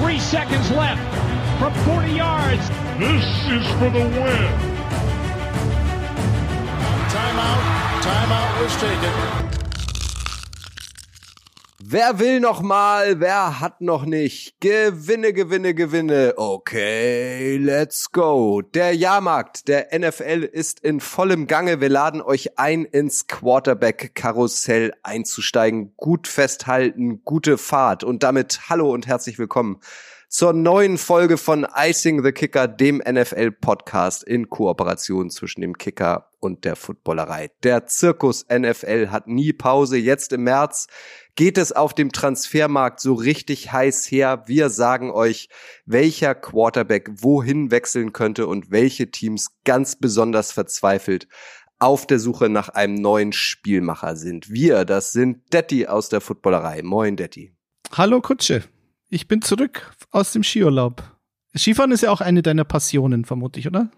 Three seconds left from 40 yards. This is for the win. Timeout. Timeout was taken. Wer will noch mal? Wer hat noch nicht? Gewinne, Gewinne, Gewinne. Okay, let's go. Der Jahrmarkt der NFL ist in vollem Gange. Wir laden euch ein, ins Quarterback-Karussell einzusteigen. Gut festhalten, gute Fahrt. Und damit hallo und herzlich willkommen zur neuen Folge von Icing the Kicker, dem NFL-Podcast in Kooperation zwischen dem Kicker und der Footballerei. Der Zirkus NFL hat nie Pause. Jetzt im März geht es auf dem Transfermarkt so richtig heiß her. Wir sagen euch, welcher Quarterback wohin wechseln könnte und welche Teams ganz besonders verzweifelt auf der Suche nach einem neuen Spielmacher sind. Wir, das sind Detti aus der Footballerei. Moin, Detti. Hallo Kutsche. Ich bin zurück aus dem Skiurlaub. Skifahren ist ja auch eine deiner Passionen, vermutlich, oder?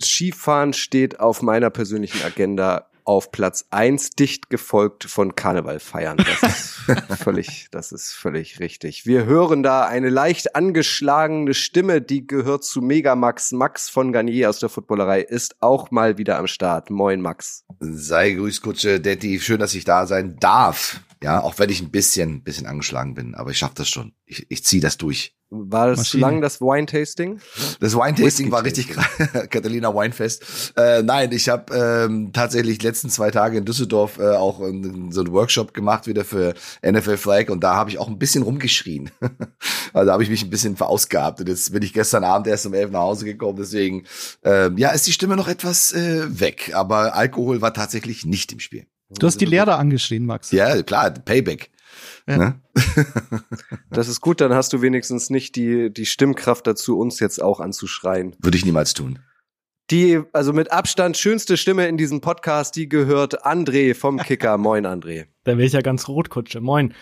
Skifahren steht auf meiner persönlichen Agenda auf Platz eins dicht gefolgt von Karneval feiern. Das ist völlig, das ist völlig richtig. Wir hören da eine leicht angeschlagene Stimme, die gehört zu Megamax. Max von Garnier aus der Footballerei ist auch mal wieder am Start. Moin, Max. Sei grüß, Kutsche, Detti. Schön, dass ich da sein darf. Ja, auch wenn ich ein bisschen, bisschen angeschlagen bin, aber ich schaffe das schon. Ich, ich ziehe das durch. War das Maschine. lang das Wine-Tasting? Das Wine-Tasting war richtig krass. Catalina Winefest. Äh, nein, ich habe ähm, tatsächlich letzten zwei Tage in Düsseldorf äh, auch ähm, so einen Workshop gemacht wieder für NFL Flag und da habe ich auch ein bisschen rumgeschrien. also da habe ich mich ein bisschen verausgabt und jetzt bin ich gestern Abend erst um elf nach Hause gekommen. Deswegen ähm, ja, ist die Stimme noch etwas äh, weg, aber Alkohol war tatsächlich nicht im Spiel. Du hast die Lehrer angeschrien, Max. Ja, klar, Payback. Ja. Ne? das ist gut, dann hast du wenigstens nicht die, die Stimmkraft dazu, uns jetzt auch anzuschreien. Würde ich niemals tun. Die, also mit Abstand schönste Stimme in diesem Podcast, die gehört André vom Kicker. Moin, André. Da wäre ich ja ganz rot, Kutsche. Moin.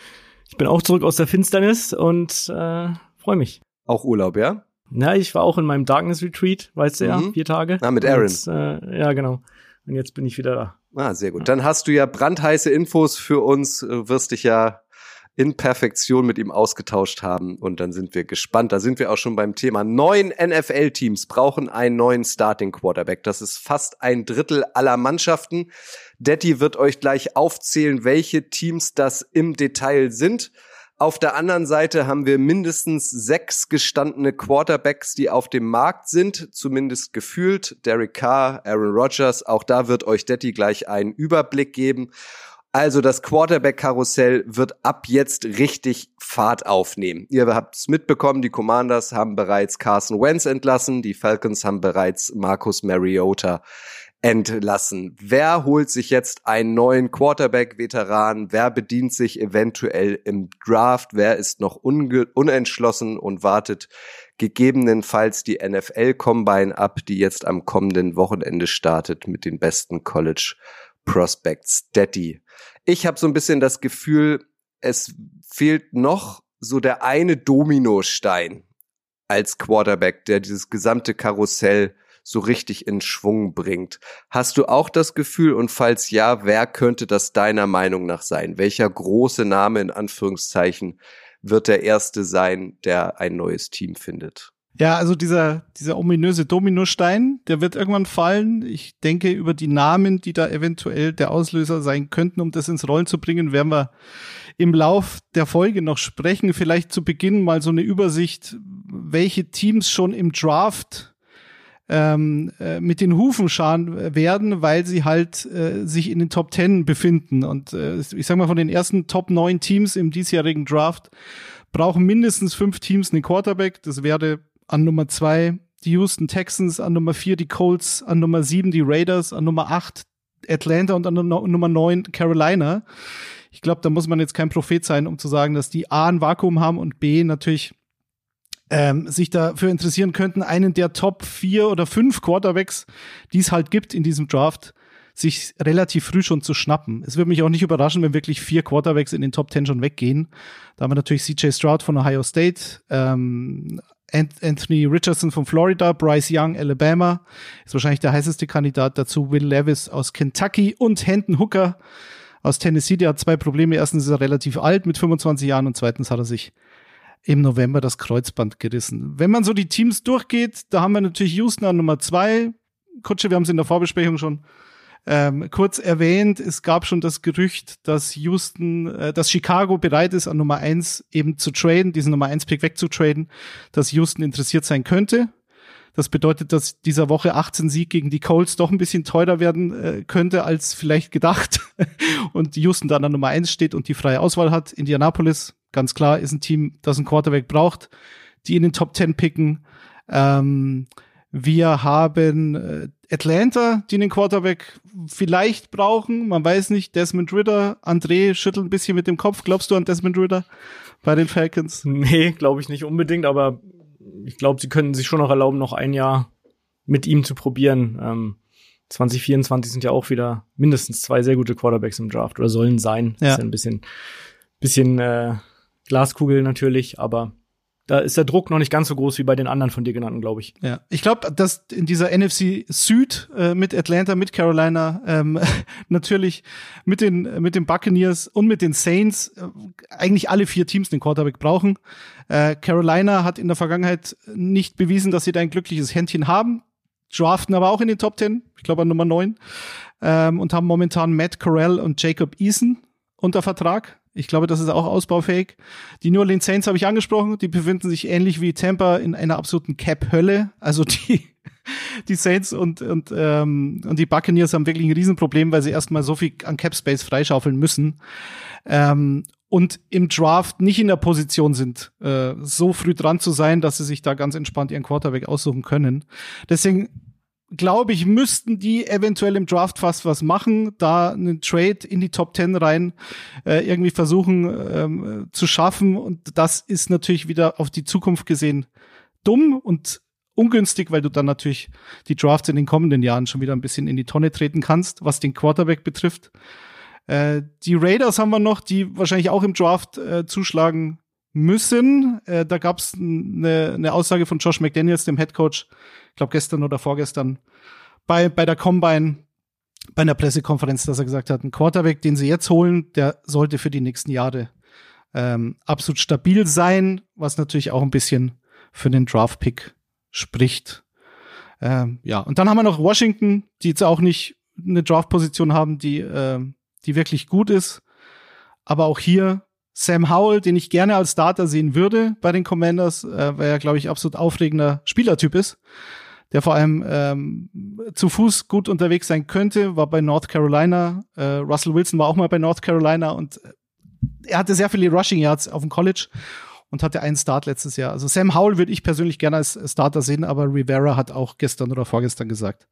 Ich bin auch zurück aus der Finsternis und äh, freue mich. Auch Urlaub, ja? Na, ich war auch in meinem Darkness Retreat, weißt du mhm. ja, vier Tage. Ah, mit Aaron. Jetzt, äh, ja, genau. Und jetzt bin ich wieder da. Ah, sehr gut. Dann hast du ja brandheiße Infos für uns, wirst dich ja in Perfektion mit ihm ausgetauscht haben und dann sind wir gespannt. Da sind wir auch schon beim Thema. Neun NFL-Teams brauchen einen neuen Starting Quarterback. Das ist fast ein Drittel aller Mannschaften. Detti wird euch gleich aufzählen, welche Teams das im Detail sind. Auf der anderen Seite haben wir mindestens sechs gestandene Quarterbacks, die auf dem Markt sind, zumindest gefühlt. Derek Carr, Aaron Rodgers, auch da wird euch Detti gleich einen Überblick geben. Also das Quarterback-Karussell wird ab jetzt richtig Fahrt aufnehmen. Ihr habt es mitbekommen, die Commanders haben bereits Carson Wentz entlassen, die Falcons haben bereits Marcus Mariota entlassen. Wer holt sich jetzt einen neuen Quarterback-Veteran? Wer bedient sich eventuell im Draft? Wer ist noch unentschlossen und wartet gegebenenfalls die NFL-Combine ab, die jetzt am kommenden Wochenende startet mit den besten College Prospects? Daddy. Ich habe so ein bisschen das Gefühl, es fehlt noch so der eine Dominostein als Quarterback, der dieses gesamte Karussell so richtig in Schwung bringt. Hast du auch das Gefühl und falls ja, wer könnte das deiner Meinung nach sein? Welcher große Name in Anführungszeichen wird der erste sein, der ein neues Team findet? Ja, also dieser, dieser ominöse Dominostein, der wird irgendwann fallen. Ich denke, über die Namen, die da eventuell der Auslöser sein könnten, um das ins Rollen zu bringen, werden wir im Lauf der Folge noch sprechen. Vielleicht zu Beginn mal so eine Übersicht, welche Teams schon im Draft ähm, äh, mit den Hufen scharen werden, weil sie halt äh, sich in den Top Ten befinden. Und äh, ich sag mal, von den ersten Top neun Teams im diesjährigen Draft brauchen mindestens fünf Teams einen Quarterback. Das wäre an Nummer zwei die Houston Texans, an Nummer vier die Colts, an Nummer sieben die Raiders, an Nummer acht Atlanta und an Nummer neun Carolina. Ich glaube, da muss man jetzt kein Prophet sein, um zu sagen, dass die A ein Vakuum haben und B natürlich ähm, sich dafür interessieren könnten, einen der Top vier oder fünf Quarterbacks, die es halt gibt in diesem Draft, sich relativ früh schon zu schnappen. Es würde mich auch nicht überraschen, wenn wirklich vier Quarterbacks in den Top Ten schon weggehen. Da haben wir natürlich CJ Stroud von Ohio State, ähm, Anthony Richardson von Florida, Bryce Young, Alabama, ist wahrscheinlich der heißeste Kandidat dazu, Will Levis aus Kentucky und Hendon Hooker aus Tennessee. Der hat zwei Probleme. Erstens ist er relativ alt mit 25 Jahren und zweitens hat er sich im November das Kreuzband gerissen. Wenn man so die Teams durchgeht, da haben wir natürlich Houston an Nummer zwei. Kutsche, wir haben es in der Vorbesprechung schon ähm, kurz erwähnt. Es gab schon das Gerücht, dass Houston, äh, dass Chicago bereit ist, an Nummer eins eben zu traden, diesen Nummer eins Pick wegzutraden, dass Houston interessiert sein könnte. Das bedeutet, dass dieser Woche 18 Sieg gegen die Colts doch ein bisschen teurer werden äh, könnte als vielleicht gedacht. und Houston dann an Nummer eins steht und die freie Auswahl hat. Indianapolis, ganz klar, ist ein Team, das einen Quarterback braucht, die in den Top 10 picken. Ähm, wir haben äh, Atlanta, die einen Quarterback vielleicht brauchen. Man weiß nicht. Desmond Ritter, André schüttelt ein bisschen mit dem Kopf. Glaubst du an Desmond Ritter bei den Falcons? Nee, glaube ich nicht unbedingt, aber ich glaube, sie können sich schon noch erlauben, noch ein Jahr mit ihm zu probieren. Ähm, 2024 sind ja auch wieder mindestens zwei sehr gute Quarterbacks im Draft oder sollen sein. Ja. ist ja ein bisschen, bisschen äh, Glaskugel natürlich, aber da ist der Druck noch nicht ganz so groß wie bei den anderen von dir genannten, glaube ich. Ja, ich glaube, dass in dieser NFC Süd äh, mit Atlanta, mit Carolina, ähm, natürlich mit den mit den Buccaneers und mit den Saints äh, eigentlich alle vier Teams den Quarterback brauchen. Äh, Carolina hat in der Vergangenheit nicht bewiesen, dass sie da ein glückliches Händchen haben. Draften aber auch in den Top Ten, ich glaube an Nummer neun, ähm, und haben momentan Matt Corral und Jacob Eason unter Vertrag. Ich glaube, das ist auch ausbaufähig. Die New Orleans Saints habe ich angesprochen. Die befinden sich ähnlich wie Tampa in einer absoluten Cap-Hölle. Also die, die Saints und, und, ähm, und die Buccaneers haben wirklich ein Riesenproblem, weil sie erstmal so viel an Cap-Space freischaufeln müssen. Ähm, und im Draft nicht in der Position sind, äh, so früh dran zu sein, dass sie sich da ganz entspannt ihren Quarterback aussuchen können. Deswegen glaube ich, müssten die eventuell im Draft fast was machen, da einen Trade in die Top 10 rein äh, irgendwie versuchen ähm, zu schaffen. Und das ist natürlich wieder auf die Zukunft gesehen dumm und ungünstig, weil du dann natürlich die Drafts in den kommenden Jahren schon wieder ein bisschen in die Tonne treten kannst, was den Quarterback betrifft. Äh, die Raiders haben wir noch, die wahrscheinlich auch im Draft äh, zuschlagen müssen. Äh, da gab es eine, eine Aussage von Josh McDaniels, dem Head Coach, ich glaube gestern oder vorgestern, bei, bei der Combine, bei einer Pressekonferenz, dass er gesagt hat, ein Quarterback, den sie jetzt holen, der sollte für die nächsten Jahre ähm, absolut stabil sein, was natürlich auch ein bisschen für den Draft-Pick spricht. Ähm, ja, und dann haben wir noch Washington, die jetzt auch nicht eine Draft-Position haben, die, äh, die wirklich gut ist. Aber auch hier Sam Howell, den ich gerne als Starter sehen würde bei den Commanders, äh, weil er, glaube ich, absolut aufregender Spielertyp ist, der vor allem ähm, zu Fuß gut unterwegs sein könnte, war bei North Carolina. Äh, Russell Wilson war auch mal bei North Carolina und äh, er hatte sehr viele Rushing Yards auf dem College und hatte einen Start letztes Jahr. Also Sam Howell würde ich persönlich gerne als Starter sehen, aber Rivera hat auch gestern oder vorgestern gesagt,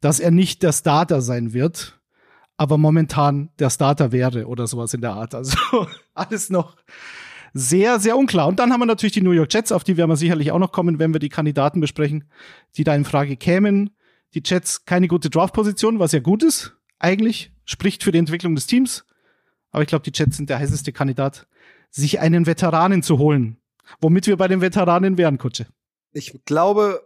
dass er nicht der Starter sein wird aber momentan der Starter wäre oder sowas in der Art. Also alles noch sehr, sehr unklar. Und dann haben wir natürlich die New York Jets, auf die werden wir sicherlich auch noch kommen, wenn wir die Kandidaten besprechen, die da in Frage kämen. Die Jets keine gute Draftposition, was ja gut ist, eigentlich, spricht für die Entwicklung des Teams. Aber ich glaube, die Jets sind der heißeste Kandidat, sich einen Veteranen zu holen. Womit wir bei den Veteranen wären, Kutsche. Ich glaube,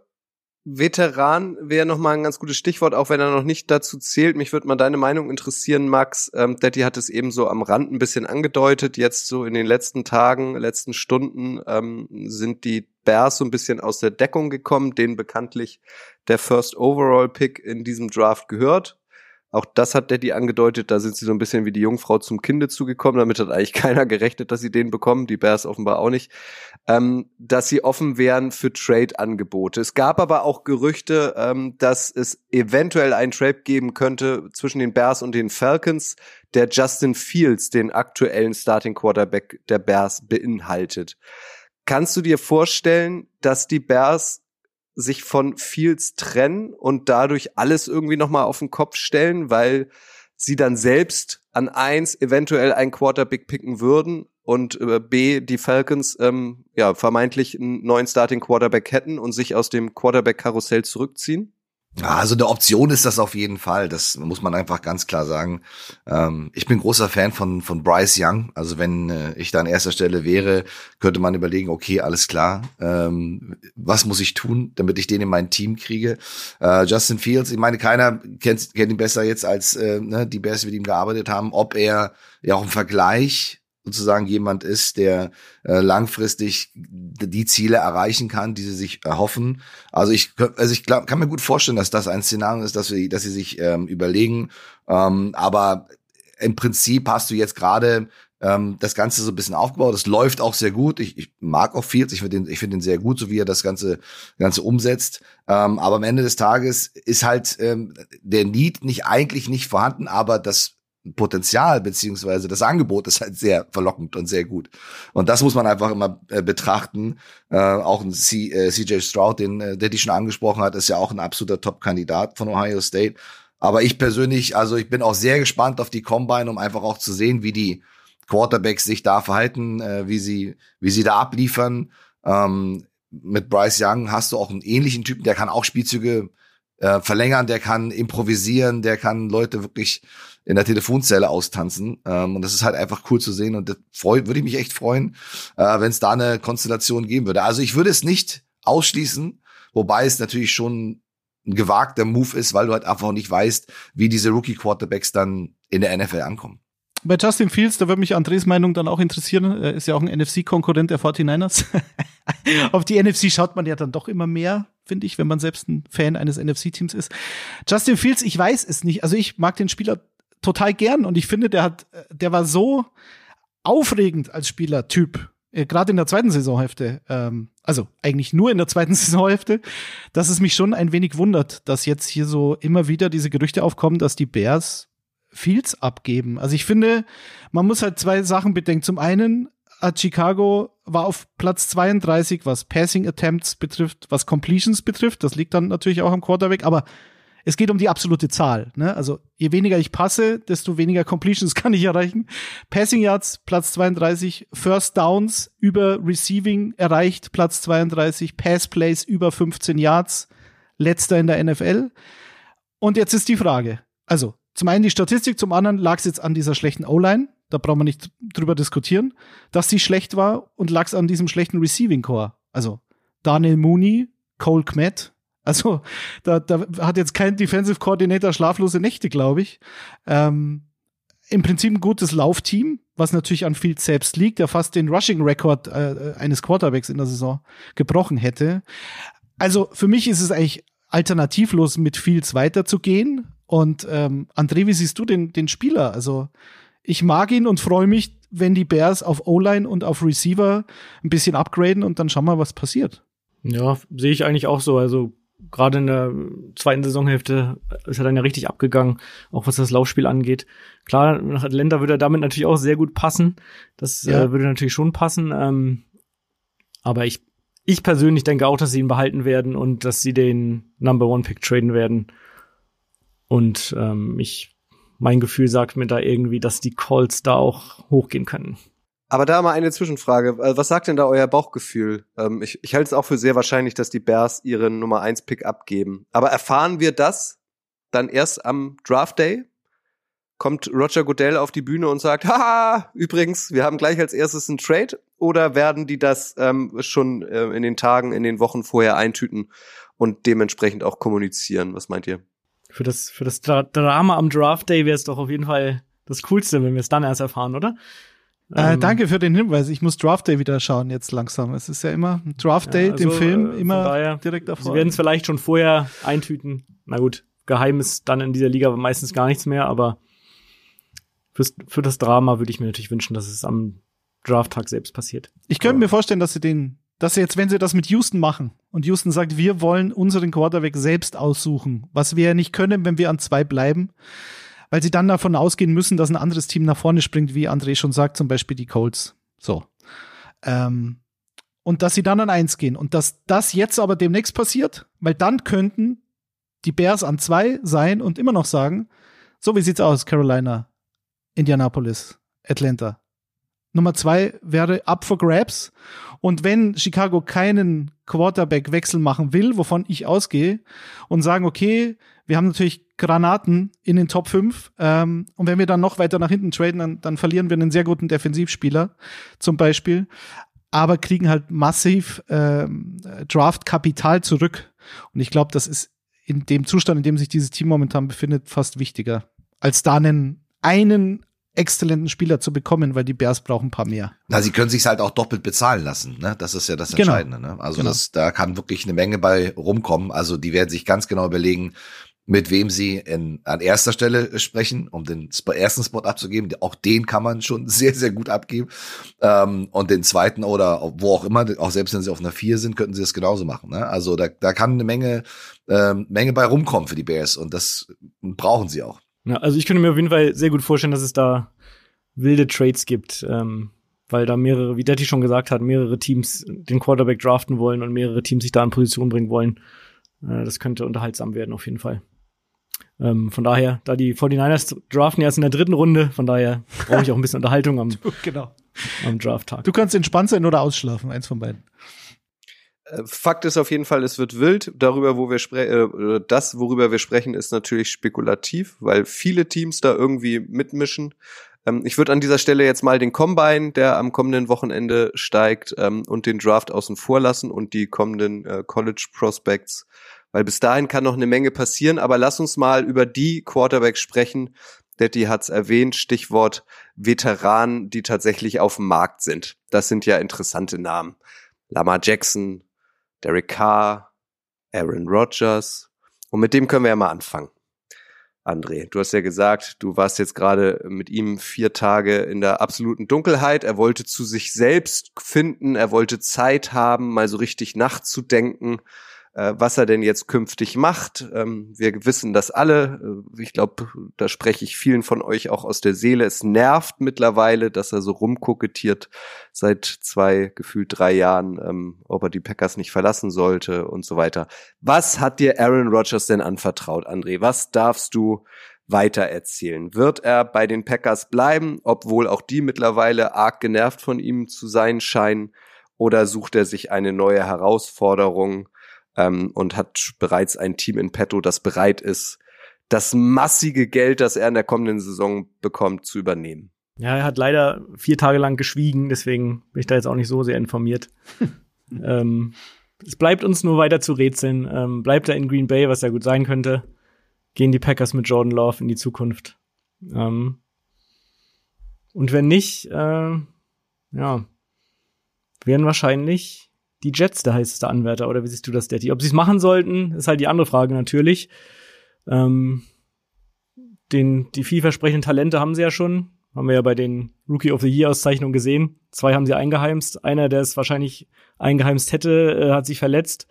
Veteran wäre nochmal ein ganz gutes Stichwort, auch wenn er noch nicht dazu zählt. Mich würde mal deine Meinung interessieren, Max. Ähm, Daddy hat es eben so am Rand ein bisschen angedeutet. Jetzt so in den letzten Tagen, letzten Stunden ähm, sind die Bears so ein bisschen aus der Deckung gekommen, denen bekanntlich der First Overall Pick in diesem Draft gehört. Auch das hat Daddy angedeutet, da sind sie so ein bisschen wie die Jungfrau zum Kinde zugekommen. Damit hat eigentlich keiner gerechnet, dass sie den bekommen, die Bears offenbar auch nicht. Ähm, dass sie offen wären für Trade-Angebote. Es gab aber auch Gerüchte, ähm, dass es eventuell einen Trade geben könnte zwischen den Bears und den Falcons, der Justin Fields, den aktuellen Starting Quarterback der Bears, beinhaltet. Kannst du dir vorstellen, dass die Bears sich von Fields trennen und dadurch alles irgendwie nochmal auf den Kopf stellen, weil sie dann selbst an eins eventuell ein Quarterback picken würden und äh, B, die Falcons ähm, ja vermeintlich einen neuen Starting Quarterback hätten und sich aus dem Quarterback-Karussell zurückziehen? Also eine Option ist das auf jeden Fall. Das muss man einfach ganz klar sagen. Ähm, ich bin großer Fan von, von Bryce Young. Also wenn äh, ich da an erster Stelle wäre, könnte man überlegen, okay, alles klar, ähm, was muss ich tun, damit ich den in mein Team kriege? Äh, Justin Fields, ich meine, keiner kennt, kennt ihn besser jetzt als äh, ne, die Bears, die mit ihm gearbeitet haben. Ob er ja auch im Vergleich sozusagen jemand ist, der äh, langfristig die Ziele erreichen kann, die sie sich erhoffen. Also ich, also ich glaub, kann mir gut vorstellen, dass das ein Szenario ist, dass wir, dass sie sich ähm, überlegen. Ähm, aber im Prinzip hast du jetzt gerade ähm, das Ganze so ein bisschen aufgebaut. Es läuft auch sehr gut. Ich, ich mag auch Fields. Ich finde ihn, ich finde ihn sehr gut, so wie er das Ganze, Ganze umsetzt. Ähm, aber am Ende des Tages ist halt ähm, der Need nicht eigentlich nicht vorhanden, aber das Potenzial beziehungsweise das Angebot ist halt sehr verlockend und sehr gut. Und das muss man einfach immer äh, betrachten. Äh, auch ein C, äh, CJ Stroud, den äh, der die schon angesprochen hat, ist ja auch ein absoluter Top-Kandidat von Ohio State. Aber ich persönlich, also ich bin auch sehr gespannt auf die Combine, um einfach auch zu sehen, wie die Quarterbacks sich da verhalten, äh, wie sie wie sie da abliefern. Ähm, mit Bryce Young hast du auch einen ähnlichen Typen, der kann auch Spielzüge äh, verlängern, der kann improvisieren, der kann Leute wirklich in der Telefonzelle austanzen. Ähm, und das ist halt einfach cool zu sehen. Und das freu, würde ich mich echt freuen, äh, wenn es da eine Konstellation geben würde. Also ich würde es nicht ausschließen, wobei es natürlich schon ein gewagter Move ist, weil du halt einfach nicht weißt, wie diese Rookie-Quarterbacks dann in der NFL ankommen. Bei Justin Fields, da würde mich Andres Meinung dann auch interessieren. Er ist ja auch ein NFC-Konkurrent der 49ers. Auf die NFC schaut man ja dann doch immer mehr, finde ich, wenn man selbst ein Fan eines NFC-Teams ist. Justin Fields, ich weiß es nicht. Also ich mag den Spieler total gern und ich finde, der hat, der war so aufregend als Spielertyp, äh, gerade in der zweiten Saisonhälfte, ähm, also eigentlich nur in der zweiten Saisonhälfte, dass es mich schon ein wenig wundert, dass jetzt hier so immer wieder diese Gerüchte aufkommen, dass die Bears Fields abgeben. Also ich finde, man muss halt zwei Sachen bedenken. Zum einen Chicago war auf Platz 32, was Passing Attempts betrifft, was Completions betrifft. Das liegt dann natürlich auch am Quarterback, aber es geht um die absolute Zahl. Ne? Also je weniger ich passe, desto weniger Completions kann ich erreichen. Passing Yards Platz 32, First Downs über Receiving erreicht Platz 32, Pass Plays über 15 Yards, letzter in der NFL. Und jetzt ist die Frage, also zum einen die Statistik, zum anderen lag es jetzt an dieser schlechten O-Line, da brauchen wir nicht drüber diskutieren, dass sie schlecht war und lag es an diesem schlechten Receiving Core. Also Daniel Mooney, Cole Kmet, also da, da hat jetzt kein Defensive Coordinator schlaflose Nächte, glaube ich. Ähm, Im Prinzip ein gutes Laufteam, was natürlich an Fields selbst liegt, der fast den Rushing-Rekord äh, eines Quarterbacks in der Saison gebrochen hätte. Also für mich ist es eigentlich alternativlos, mit Fields weiterzugehen. Und ähm, André, wie siehst du den, den Spieler? Also ich mag ihn und freue mich, wenn die Bears auf O-Line und auf Receiver ein bisschen upgraden und dann schauen wir, was passiert. Ja, sehe ich eigentlich auch so. Also gerade in der zweiten Saisonhälfte ist er dann ja richtig abgegangen, auch was das Laufspiel angeht. Klar, nach Atlanta würde er damit natürlich auch sehr gut passen. Das ja. äh, würde natürlich schon passen. Ähm, aber ich, ich persönlich denke auch, dass sie ihn behalten werden und dass sie den Number One Pick traden werden. Und ähm, ich, mein Gefühl sagt mir da irgendwie, dass die Colts da auch hochgehen können. Aber da mal eine Zwischenfrage. Äh, was sagt denn da euer Bauchgefühl? Ähm, ich, ich halte es auch für sehr wahrscheinlich, dass die Bears ihren Nummer 1 Pick abgeben. Aber erfahren wir das dann erst am Draft Day? Kommt Roger Goodell auf die Bühne und sagt, haha, übrigens, wir haben gleich als erstes einen Trade? Oder werden die das ähm, schon äh, in den Tagen, in den Wochen vorher eintüten und dementsprechend auch kommunizieren? Was meint ihr? Für das, für das Dra Drama am Draft Day wäre es doch auf jeden Fall das Coolste, wenn wir es dann erst erfahren, oder? Äh, ähm, danke für den Hinweis. Ich muss Draft Day wieder schauen jetzt langsam. Es ist ja immer Draft Day, ja, also, dem Film, äh, immer daher, direkt davor. Sie werden es vielleicht schon vorher eintüten. Na gut, geheim ist dann in dieser Liga meistens gar nichts mehr, aber fürs, für das Drama würde ich mir natürlich wünschen, dass es am Drafttag selbst passiert. Ich könnte mir vorstellen, dass sie den, dass sie jetzt, wenn sie das mit Houston machen und Houston sagt, wir wollen unseren Quarterback selbst aussuchen, was wir ja nicht können, wenn wir an zwei bleiben, weil sie dann davon ausgehen müssen, dass ein anderes Team nach vorne springt, wie André schon sagt, zum Beispiel die Colts. So. Ähm, und dass sie dann an eins gehen. Und dass das jetzt aber demnächst passiert, weil dann könnten die Bears an zwei sein und immer noch sagen, so wie sieht's aus, Carolina, Indianapolis, Atlanta. Nummer zwei wäre up for grabs. Und wenn Chicago keinen Quarterback-Wechsel machen will, wovon ich ausgehe, und sagen, okay, wir haben natürlich Granaten in den Top 5. Ähm, und wenn wir dann noch weiter nach hinten traden, dann, dann verlieren wir einen sehr guten Defensivspieler zum Beispiel. Aber kriegen halt massiv ähm, Draft-Kapital zurück. Und ich glaube, das ist in dem Zustand, in dem sich dieses Team momentan befindet, fast wichtiger, als da einen, einen exzellenten Spieler zu bekommen, weil die Bears brauchen ein paar mehr. Na, sie können sich halt auch doppelt bezahlen lassen, ne? Das ist ja das genau. Entscheidende, genau. ne? Also genau. das, da kann wirklich eine Menge bei rumkommen. Also die werden sich ganz genau überlegen, mit wem sie in, an erster Stelle sprechen, um den ersten Spot abzugeben. Auch den kann man schon sehr, sehr gut abgeben. Ähm, und den zweiten oder wo auch immer, auch selbst wenn sie auf einer vier sind, könnten sie das genauso machen. Ne? Also da, da kann eine Menge, ähm, Menge bei rumkommen für die Bears und das brauchen sie auch. Ja, also ich könnte mir auf jeden Fall sehr gut vorstellen, dass es da wilde Trades gibt, ähm, weil da mehrere, wie Detti schon gesagt hat, mehrere Teams den Quarterback draften wollen und mehrere Teams sich da in Position bringen wollen. Äh, das könnte unterhaltsam werden auf jeden Fall. Ähm, von daher, da die 49ers draften erst in der dritten Runde, von daher brauche ich auch ein bisschen Unterhaltung am, genau. am Draft-Tag. Du kannst entspannt sein oder ausschlafen, eins von beiden. Äh, Fakt ist auf jeden Fall, es wird wild. Darüber, wo wir sprechen, äh, das, worüber wir sprechen, ist natürlich spekulativ, weil viele Teams da irgendwie mitmischen. Ähm, ich würde an dieser Stelle jetzt mal den Combine, der am kommenden Wochenende steigt, ähm, und den Draft außen vor lassen und die kommenden äh, College Prospects weil bis dahin kann noch eine Menge passieren. Aber lass uns mal über die Quarterbacks sprechen. Detti hat's erwähnt, Stichwort Veteranen, die tatsächlich auf dem Markt sind. Das sind ja interessante Namen. Lamar Jackson, Derek Carr, Aaron Rodgers. Und mit dem können wir ja mal anfangen. André, du hast ja gesagt, du warst jetzt gerade mit ihm vier Tage in der absoluten Dunkelheit. Er wollte zu sich selbst finden, er wollte Zeit haben, mal so richtig nachzudenken was er denn jetzt künftig macht. Ähm, wir wissen das alle. Äh, ich glaube, da spreche ich vielen von euch auch aus der Seele. Es nervt mittlerweile, dass er so rumkokettiert seit zwei, gefühlt drei Jahren, ähm, ob er die Packers nicht verlassen sollte und so weiter. Was hat dir Aaron Rodgers denn anvertraut, André? Was darfst du weiter erzählen? Wird er bei den Packers bleiben, obwohl auch die mittlerweile arg genervt von ihm zu sein scheinen? Oder sucht er sich eine neue Herausforderung? Ähm, und hat bereits ein Team in petto, das bereit ist, das massige Geld, das er in der kommenden Saison bekommt, zu übernehmen. Ja, er hat leider vier Tage lang geschwiegen, deswegen bin ich da jetzt auch nicht so sehr informiert. ähm, es bleibt uns nur weiter zu rätseln. Ähm, bleibt er in Green Bay, was ja gut sein könnte? Gehen die Packers mit Jordan Love in die Zukunft? Ähm, und wenn nicht, äh, ja, werden wahrscheinlich die Jets der heißeste Anwärter, oder wie siehst du das, Daddy? Ob sie es machen sollten, ist halt die andere Frage natürlich. Ähm, den, die vielversprechenden Talente haben sie ja schon. Haben wir ja bei den Rookie of the Year Auszeichnungen gesehen. Zwei haben sie eingeheimst. Einer, der es wahrscheinlich eingeheimst hätte, äh, hat sich verletzt.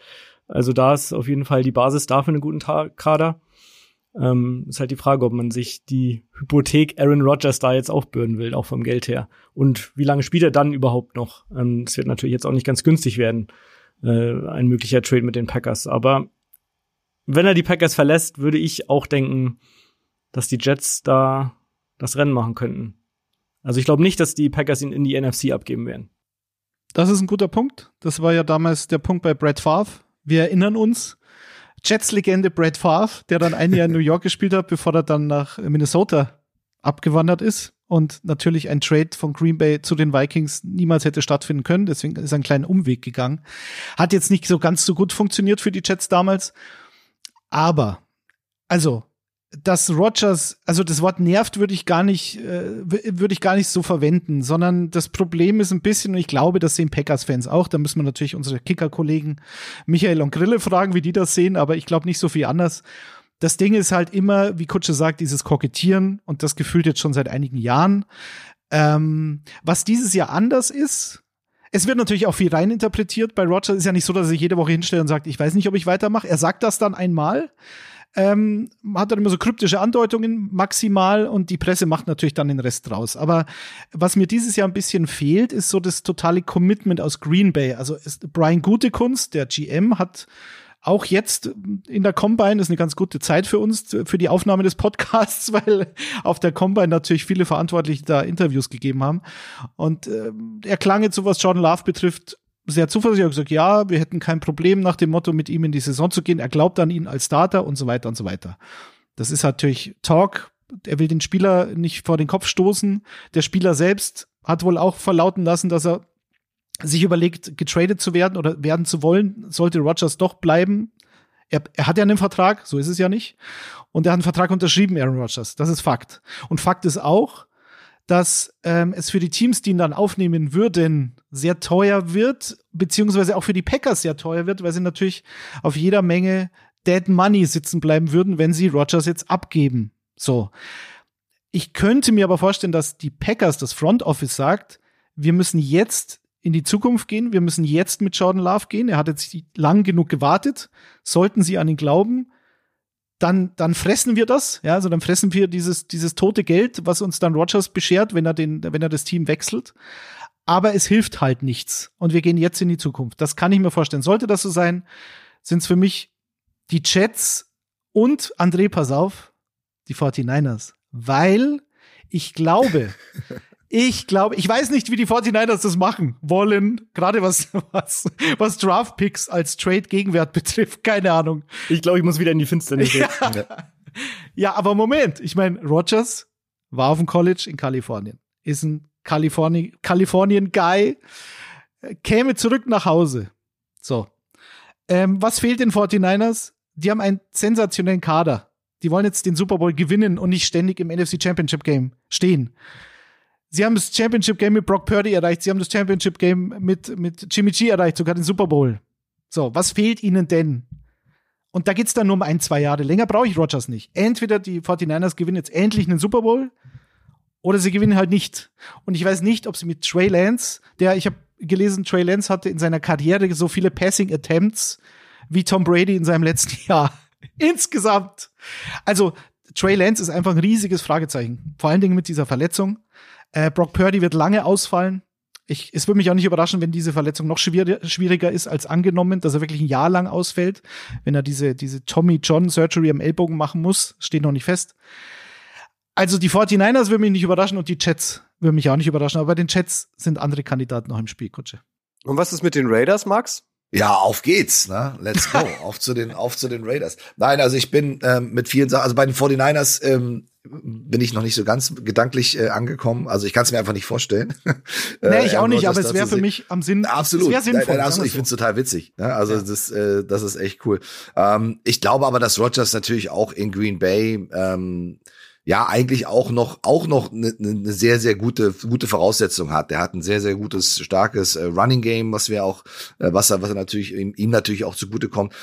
Also da ist auf jeden Fall die Basis da für einen guten Kader. Ähm, ist halt die Frage, ob man sich die Hypothek Aaron Rodgers da jetzt aufbürden will, auch vom Geld her. Und wie lange spielt er dann überhaupt noch? Ähm, es wird natürlich jetzt auch nicht ganz günstig werden, äh, ein möglicher Trade mit den Packers. Aber wenn er die Packers verlässt, würde ich auch denken, dass die Jets da das Rennen machen könnten. Also ich glaube nicht, dass die Packers ihn in die NFC abgeben werden. Das ist ein guter Punkt. Das war ja damals der Punkt bei Brett Favre. Wir erinnern uns, Jets-Legende Brad Favre, der dann ein Jahr in New York gespielt hat, bevor er dann nach Minnesota abgewandert ist und natürlich ein Trade von Green Bay zu den Vikings niemals hätte stattfinden können. Deswegen ist er einen kleinen Umweg gegangen. Hat jetzt nicht so ganz so gut funktioniert für die Jets damals. Aber, also, dass Rogers, also das Wort nervt würde ich gar nicht, äh, würde ich gar nicht so verwenden, sondern das Problem ist ein bisschen, und ich glaube, das sehen Packers-Fans auch, da müssen wir natürlich unsere Kicker-Kollegen Michael und Grille fragen, wie die das sehen, aber ich glaube nicht so viel anders. Das Ding ist halt immer, wie Kutsche sagt, dieses Kokettieren und das gefühlt jetzt schon seit einigen Jahren. Ähm, was dieses Jahr anders ist, es wird natürlich auch viel reininterpretiert. Bei Rogers ist ja nicht so, dass er sich jede Woche hinstellt und sagt, ich weiß nicht, ob ich weitermache. Er sagt das dann einmal ähm, hat dann immer so kryptische Andeutungen maximal und die Presse macht natürlich dann den Rest draus. Aber was mir dieses Jahr ein bisschen fehlt, ist so das totale Commitment aus Green Bay. Also Brian Gutekunst, der GM, hat auch jetzt in der Combine ist eine ganz gute Zeit für uns, für die Aufnahme des Podcasts, weil auf der Combine natürlich viele Verantwortliche da Interviews gegeben haben. Und äh, er klang jetzt so, was Jordan Love betrifft, sehr zuversichtlich, gesagt, ja, wir hätten kein Problem nach dem Motto, mit ihm in die Saison zu gehen. Er glaubt an ihn als Starter und so weiter und so weiter. Das ist natürlich Talk. Er will den Spieler nicht vor den Kopf stoßen. Der Spieler selbst hat wohl auch verlauten lassen, dass er sich überlegt, getradet zu werden oder werden zu wollen, sollte Rogers doch bleiben. Er, er hat ja einen Vertrag, so ist es ja nicht. Und er hat einen Vertrag unterschrieben, Aaron Rodgers. Das ist Fakt. Und Fakt ist auch, dass ähm, es für die Teams, die ihn dann aufnehmen würden, sehr teuer wird, beziehungsweise auch für die Packers sehr teuer wird, weil sie natürlich auf jeder Menge Dead Money sitzen bleiben würden, wenn sie Rogers jetzt abgeben. So. Ich könnte mir aber vorstellen, dass die Packers, das Front Office sagt, wir müssen jetzt in die Zukunft gehen, wir müssen jetzt mit Jordan Love gehen. Er hat jetzt lang genug gewartet. Sollten sie an ihn glauben, dann, dann fressen wir das, ja, also dann fressen wir dieses, dieses tote Geld, was uns dann Rogers beschert, wenn er den, wenn er das Team wechselt. Aber es hilft halt nichts. Und wir gehen jetzt in die Zukunft. Das kann ich mir vorstellen. Sollte das so sein, sind es für mich die Jets und André, pass auf, die 49ers. Weil ich glaube, ich glaube, ich weiß nicht, wie die 49ers das machen wollen, gerade was, was, was Draft Picks als Trade Gegenwert betrifft. Keine Ahnung. Ich glaube, ich muss wieder in die Finsternis. Ja, ja aber Moment. Ich meine, Rogers war auf dem College in Kalifornien, ist ein Kalifornien, Kalifornien Guy, käme zurück nach Hause. So. Ähm, was fehlt den 49ers? Die haben einen sensationellen Kader. Die wollen jetzt den Super Bowl gewinnen und nicht ständig im NFC Championship Game stehen. Sie haben das Championship Game mit Brock Purdy erreicht. Sie haben das Championship Game mit, mit Jimmy G erreicht, sogar den Super Bowl. So, was fehlt ihnen denn? Und da geht's dann nur um ein, zwei Jahre. Länger brauche ich Rogers nicht. Entweder die 49ers gewinnen jetzt endlich einen Super Bowl oder sie gewinnen halt nicht. Und ich weiß nicht, ob sie mit Trey Lance, der, ich habe gelesen, Trey Lance hatte in seiner Karriere so viele Passing Attempts wie Tom Brady in seinem letzten Jahr. Insgesamt. Also, Trey Lance ist einfach ein riesiges Fragezeichen. Vor allen Dingen mit dieser Verletzung. Äh, Brock Purdy wird lange ausfallen. Ich, es würde mich auch nicht überraschen, wenn diese Verletzung noch schwier schwieriger ist als angenommen, dass er wirklich ein Jahr lang ausfällt, wenn er diese, diese Tommy John Surgery am Ellbogen machen muss. Steht noch nicht fest. Also die 49ers würden mich nicht überraschen und die Jets würden mich auch nicht überraschen, aber bei den Jets sind andere Kandidaten noch im Spiel, Kutsche. Und was ist mit den Raiders, Max? Ja, auf geht's, ne? Let's go. auf zu den, auf zu den Raiders. Nein, also ich bin ähm, mit vielen Sachen, also bei den 49ers ähm, bin ich noch nicht so ganz gedanklich äh, angekommen. Also ich kann es mir einfach nicht vorstellen. nee, ich auch nicht, aber es wäre für mich am Sinn. Absolut. Es sinnvoll, nein, nein, absolut. Ich finde es total witzig. Ne? Also ja. das, äh, das ist echt cool. Ähm, ich glaube aber, dass Rogers natürlich auch in Green Bay ähm, ja eigentlich auch noch auch noch eine ne sehr sehr gute gute Voraussetzung hat. Der hat ein sehr sehr gutes starkes äh, Running Game, was wir auch äh, was er was er natürlich ihm, ihm natürlich auch zugute kommt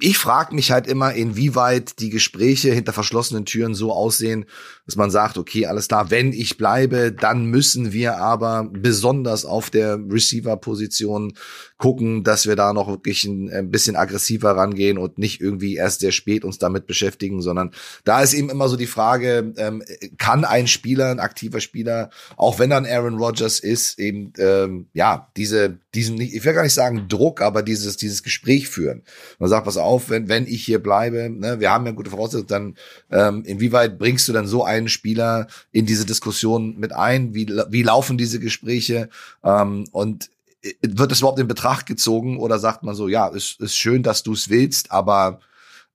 ich frage mich halt immer, inwieweit die Gespräche hinter verschlossenen Türen so aussehen, dass man sagt, okay, alles klar, wenn ich bleibe, dann müssen wir aber besonders auf der Receiver-Position gucken, dass wir da noch wirklich ein, ein, bisschen aggressiver rangehen und nicht irgendwie erst sehr spät uns damit beschäftigen, sondern da ist eben immer so die Frage, ähm, kann ein Spieler, ein aktiver Spieler, auch wenn dann Aaron Rodgers ist, eben ähm, ja diese diesen, ich will gar nicht sagen Druck, aber dieses dieses Gespräch führen. Man sagt, pass auf, wenn wenn ich hier bleibe, ne, wir haben ja gute Voraussetzungen, dann ähm, inwieweit bringst du dann so einen Spieler in diese Diskussion mit ein? Wie wie laufen diese Gespräche? Ähm, und wird das überhaupt in Betracht gezogen oder sagt man so, ja, ist, ist schön, dass du es willst, aber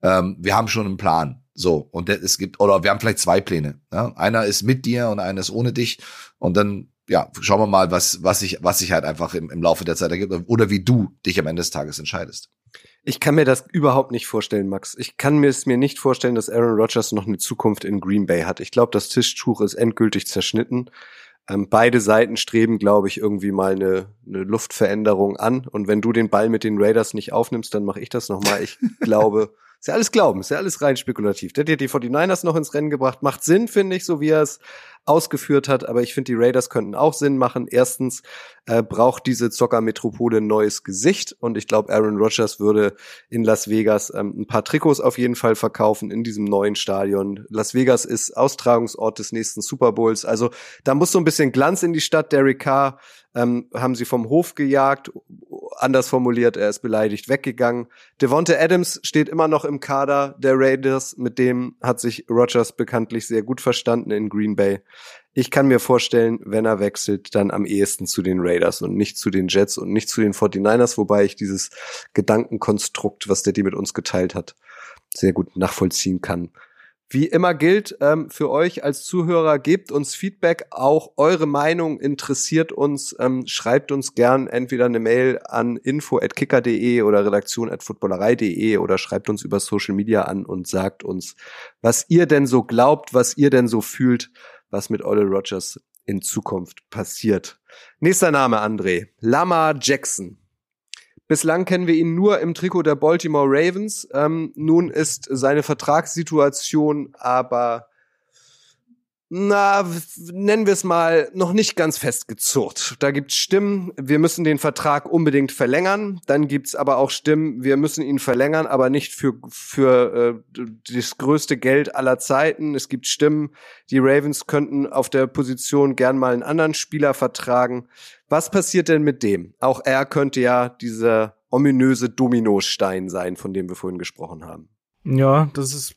ähm, wir haben schon einen Plan. So, und es gibt, oder wir haben vielleicht zwei Pläne. Ja? Einer ist mit dir und einer ist ohne dich. Und dann, ja, schauen wir mal, was, was sich, was sich halt einfach im, im Laufe der Zeit ergibt oder wie du dich am Ende des Tages entscheidest. Ich kann mir das überhaupt nicht vorstellen, Max. Ich kann mir es mir nicht vorstellen, dass Aaron Rodgers noch eine Zukunft in Green Bay hat. Ich glaube, das Tischtuch ist endgültig zerschnitten. Ähm, beide Seiten streben, glaube ich, irgendwie mal eine, eine Luftveränderung an. Und wenn du den Ball mit den Raiders nicht aufnimmst, dann mache ich das nochmal. Ich glaube, ist ja alles Glauben, ist ja alles rein spekulativ. Der hat die 49ers noch ins Rennen gebracht. Macht Sinn, finde ich, so wie er es ausgeführt hat. Aber ich finde, die Raiders könnten auch Sinn machen. Erstens äh, braucht diese Zockermetropole ein neues Gesicht. Und ich glaube, Aaron Rodgers würde in Las Vegas ähm, ein paar Trikots auf jeden Fall verkaufen in diesem neuen Stadion. Las Vegas ist Austragungsort des nächsten Super Bowls. Also da muss so ein bisschen Glanz in die Stadt. Derek Carr ähm, haben sie vom Hof gejagt. Anders formuliert, er ist beleidigt weggegangen. Devonta Adams steht immer noch im Kader der Raiders. Mit dem hat sich Rodgers bekanntlich sehr gut verstanden in Green Bay. Ich kann mir vorstellen, wenn er wechselt, dann am ehesten zu den Raiders und nicht zu den Jets und nicht zu den 49ers, wobei ich dieses Gedankenkonstrukt, was der die mit uns geteilt hat, sehr gut nachvollziehen kann. Wie immer gilt ähm, für euch als Zuhörer, gebt uns Feedback, auch eure Meinung interessiert uns. Ähm, schreibt uns gern entweder eine Mail an info@kicker.de oder redaktion@footballerei.de oder schreibt uns über Social Media an und sagt uns, was ihr denn so glaubt, was ihr denn so fühlt, was mit Ole Rogers in Zukunft passiert. Nächster Name, André. Lama Jackson. Bislang kennen wir ihn nur im Trikot der Baltimore Ravens. Ähm, nun ist seine Vertragssituation aber na, nennen wir es mal, noch nicht ganz festgezurrt. Da gibt's Stimmen, wir müssen den Vertrag unbedingt verlängern. Dann gibt's aber auch Stimmen, wir müssen ihn verlängern, aber nicht für, für äh, das größte Geld aller Zeiten. Es gibt Stimmen, die Ravens könnten auf der Position gern mal einen anderen Spieler vertragen. Was passiert denn mit dem? Auch er könnte ja dieser ominöse Dominostein sein, von dem wir vorhin gesprochen haben. Ja, das ist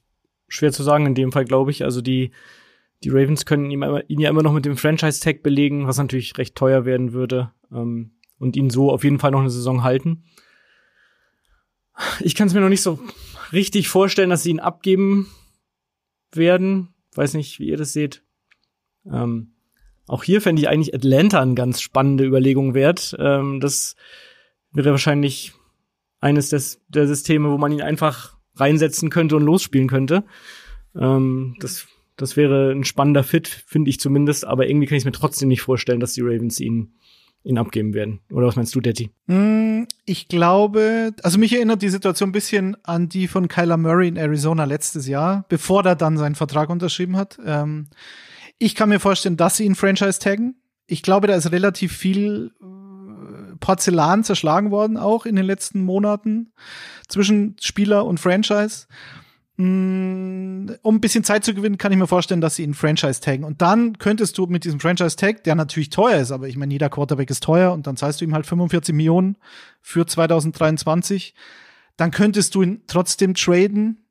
schwer zu sagen in dem Fall, glaube ich. Also die die Ravens können ihn, ihn ja immer noch mit dem Franchise-Tag belegen, was natürlich recht teuer werden würde. Ähm, und ihn so auf jeden Fall noch eine Saison halten. Ich kann es mir noch nicht so richtig vorstellen, dass sie ihn abgeben werden. Weiß nicht, wie ihr das seht. Ähm, auch hier fände ich eigentlich Atlanta eine ganz spannende Überlegung wert. Ähm, das wäre wahrscheinlich eines des, der Systeme, wo man ihn einfach reinsetzen könnte und losspielen könnte. Ähm, das das wäre ein spannender Fit, finde ich zumindest, aber irgendwie kann ich mir trotzdem nicht vorstellen, dass die Ravens ihn ihn abgeben werden. Oder was meinst du, Detti? Mm, ich glaube, also mich erinnert die Situation ein bisschen an die von Kyler Murray in Arizona letztes Jahr, bevor er dann seinen Vertrag unterschrieben hat. Ähm, ich kann mir vorstellen, dass sie ihn Franchise taggen. Ich glaube, da ist relativ viel äh, Porzellan zerschlagen worden, auch in den letzten Monaten zwischen Spieler und Franchise. Mm, um ein bisschen Zeit zu gewinnen, kann ich mir vorstellen, dass sie ihn Franchise taggen. Und dann könntest du mit diesem Franchise Tag, der natürlich teuer ist, aber ich meine, jeder Quarterback ist teuer und dann zahlst du ihm halt 45 Millionen für 2023. Dann könntest du ihn trotzdem traden.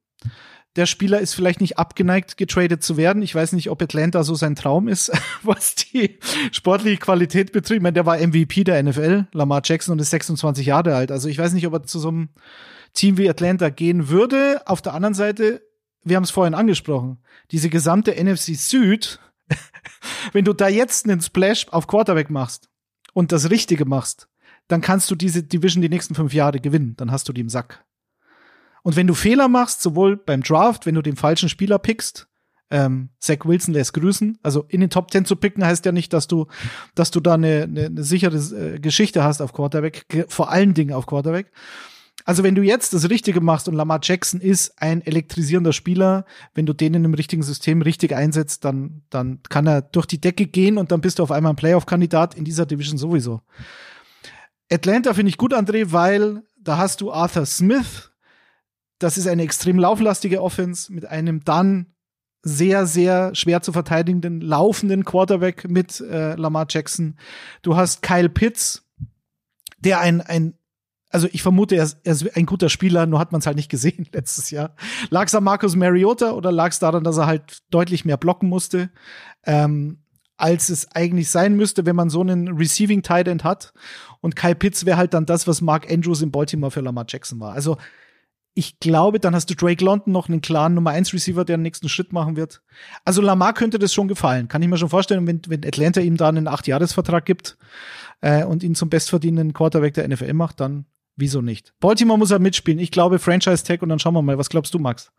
Der Spieler ist vielleicht nicht abgeneigt, getradet zu werden. Ich weiß nicht, ob Atlanta so sein Traum ist, was die sportliche Qualität betrifft. Ich meine, der war MVP der NFL, Lamar Jackson, und ist 26 Jahre alt. Also ich weiß nicht, ob er zu so einem Team wie Atlanta gehen würde. Auf der anderen Seite, wir haben es vorhin angesprochen, diese gesamte NFC Süd, wenn du da jetzt einen Splash auf Quarterback machst und das Richtige machst, dann kannst du diese Division die nächsten fünf Jahre gewinnen. Dann hast du die im Sack. Und wenn du Fehler machst, sowohl beim Draft, wenn du den falschen Spieler pickst, ähm, Zach Wilson lässt grüßen. Also in den Top Ten zu picken heißt ja nicht, dass du, dass du da eine, eine, eine sichere äh, Geschichte hast auf Quarterback, vor allen Dingen auf Quarterback. Also wenn du jetzt das Richtige machst und Lamar Jackson ist ein elektrisierender Spieler, wenn du den in einem richtigen System richtig einsetzt, dann, dann kann er durch die Decke gehen und dann bist du auf einmal ein Playoff-Kandidat in dieser Division sowieso. Atlanta finde ich gut, André, weil da hast du Arthur Smith. Das ist eine extrem lauflastige Offense mit einem dann sehr, sehr schwer zu verteidigenden laufenden Quarterback mit äh, Lamar Jackson. Du hast Kyle Pitts, der ein, ein also ich vermute, er ist, er ist ein guter Spieler, nur hat man es halt nicht gesehen letztes Jahr. Lag es an Marcus Mariota oder lag es daran, dass er halt deutlich mehr blocken musste, ähm, als es eigentlich sein müsste, wenn man so einen Receiving Tight End hat? Und Kyle Pitts wäre halt dann das, was Mark Andrews in Baltimore für Lamar Jackson war. Also ich glaube, dann hast du Drake London noch einen klaren Nummer 1 Receiver, der den nächsten Schritt machen wird. Also Lamar könnte das schon gefallen. Kann ich mir schon vorstellen, wenn, wenn Atlanta ihm da einen 8-Jahres-Vertrag gibt äh, und ihn zum bestverdienenden Quarterback der NFL macht, dann wieso nicht? Baltimore muss er mitspielen. Ich glaube Franchise Tag und dann schauen wir mal. Was glaubst du, Max?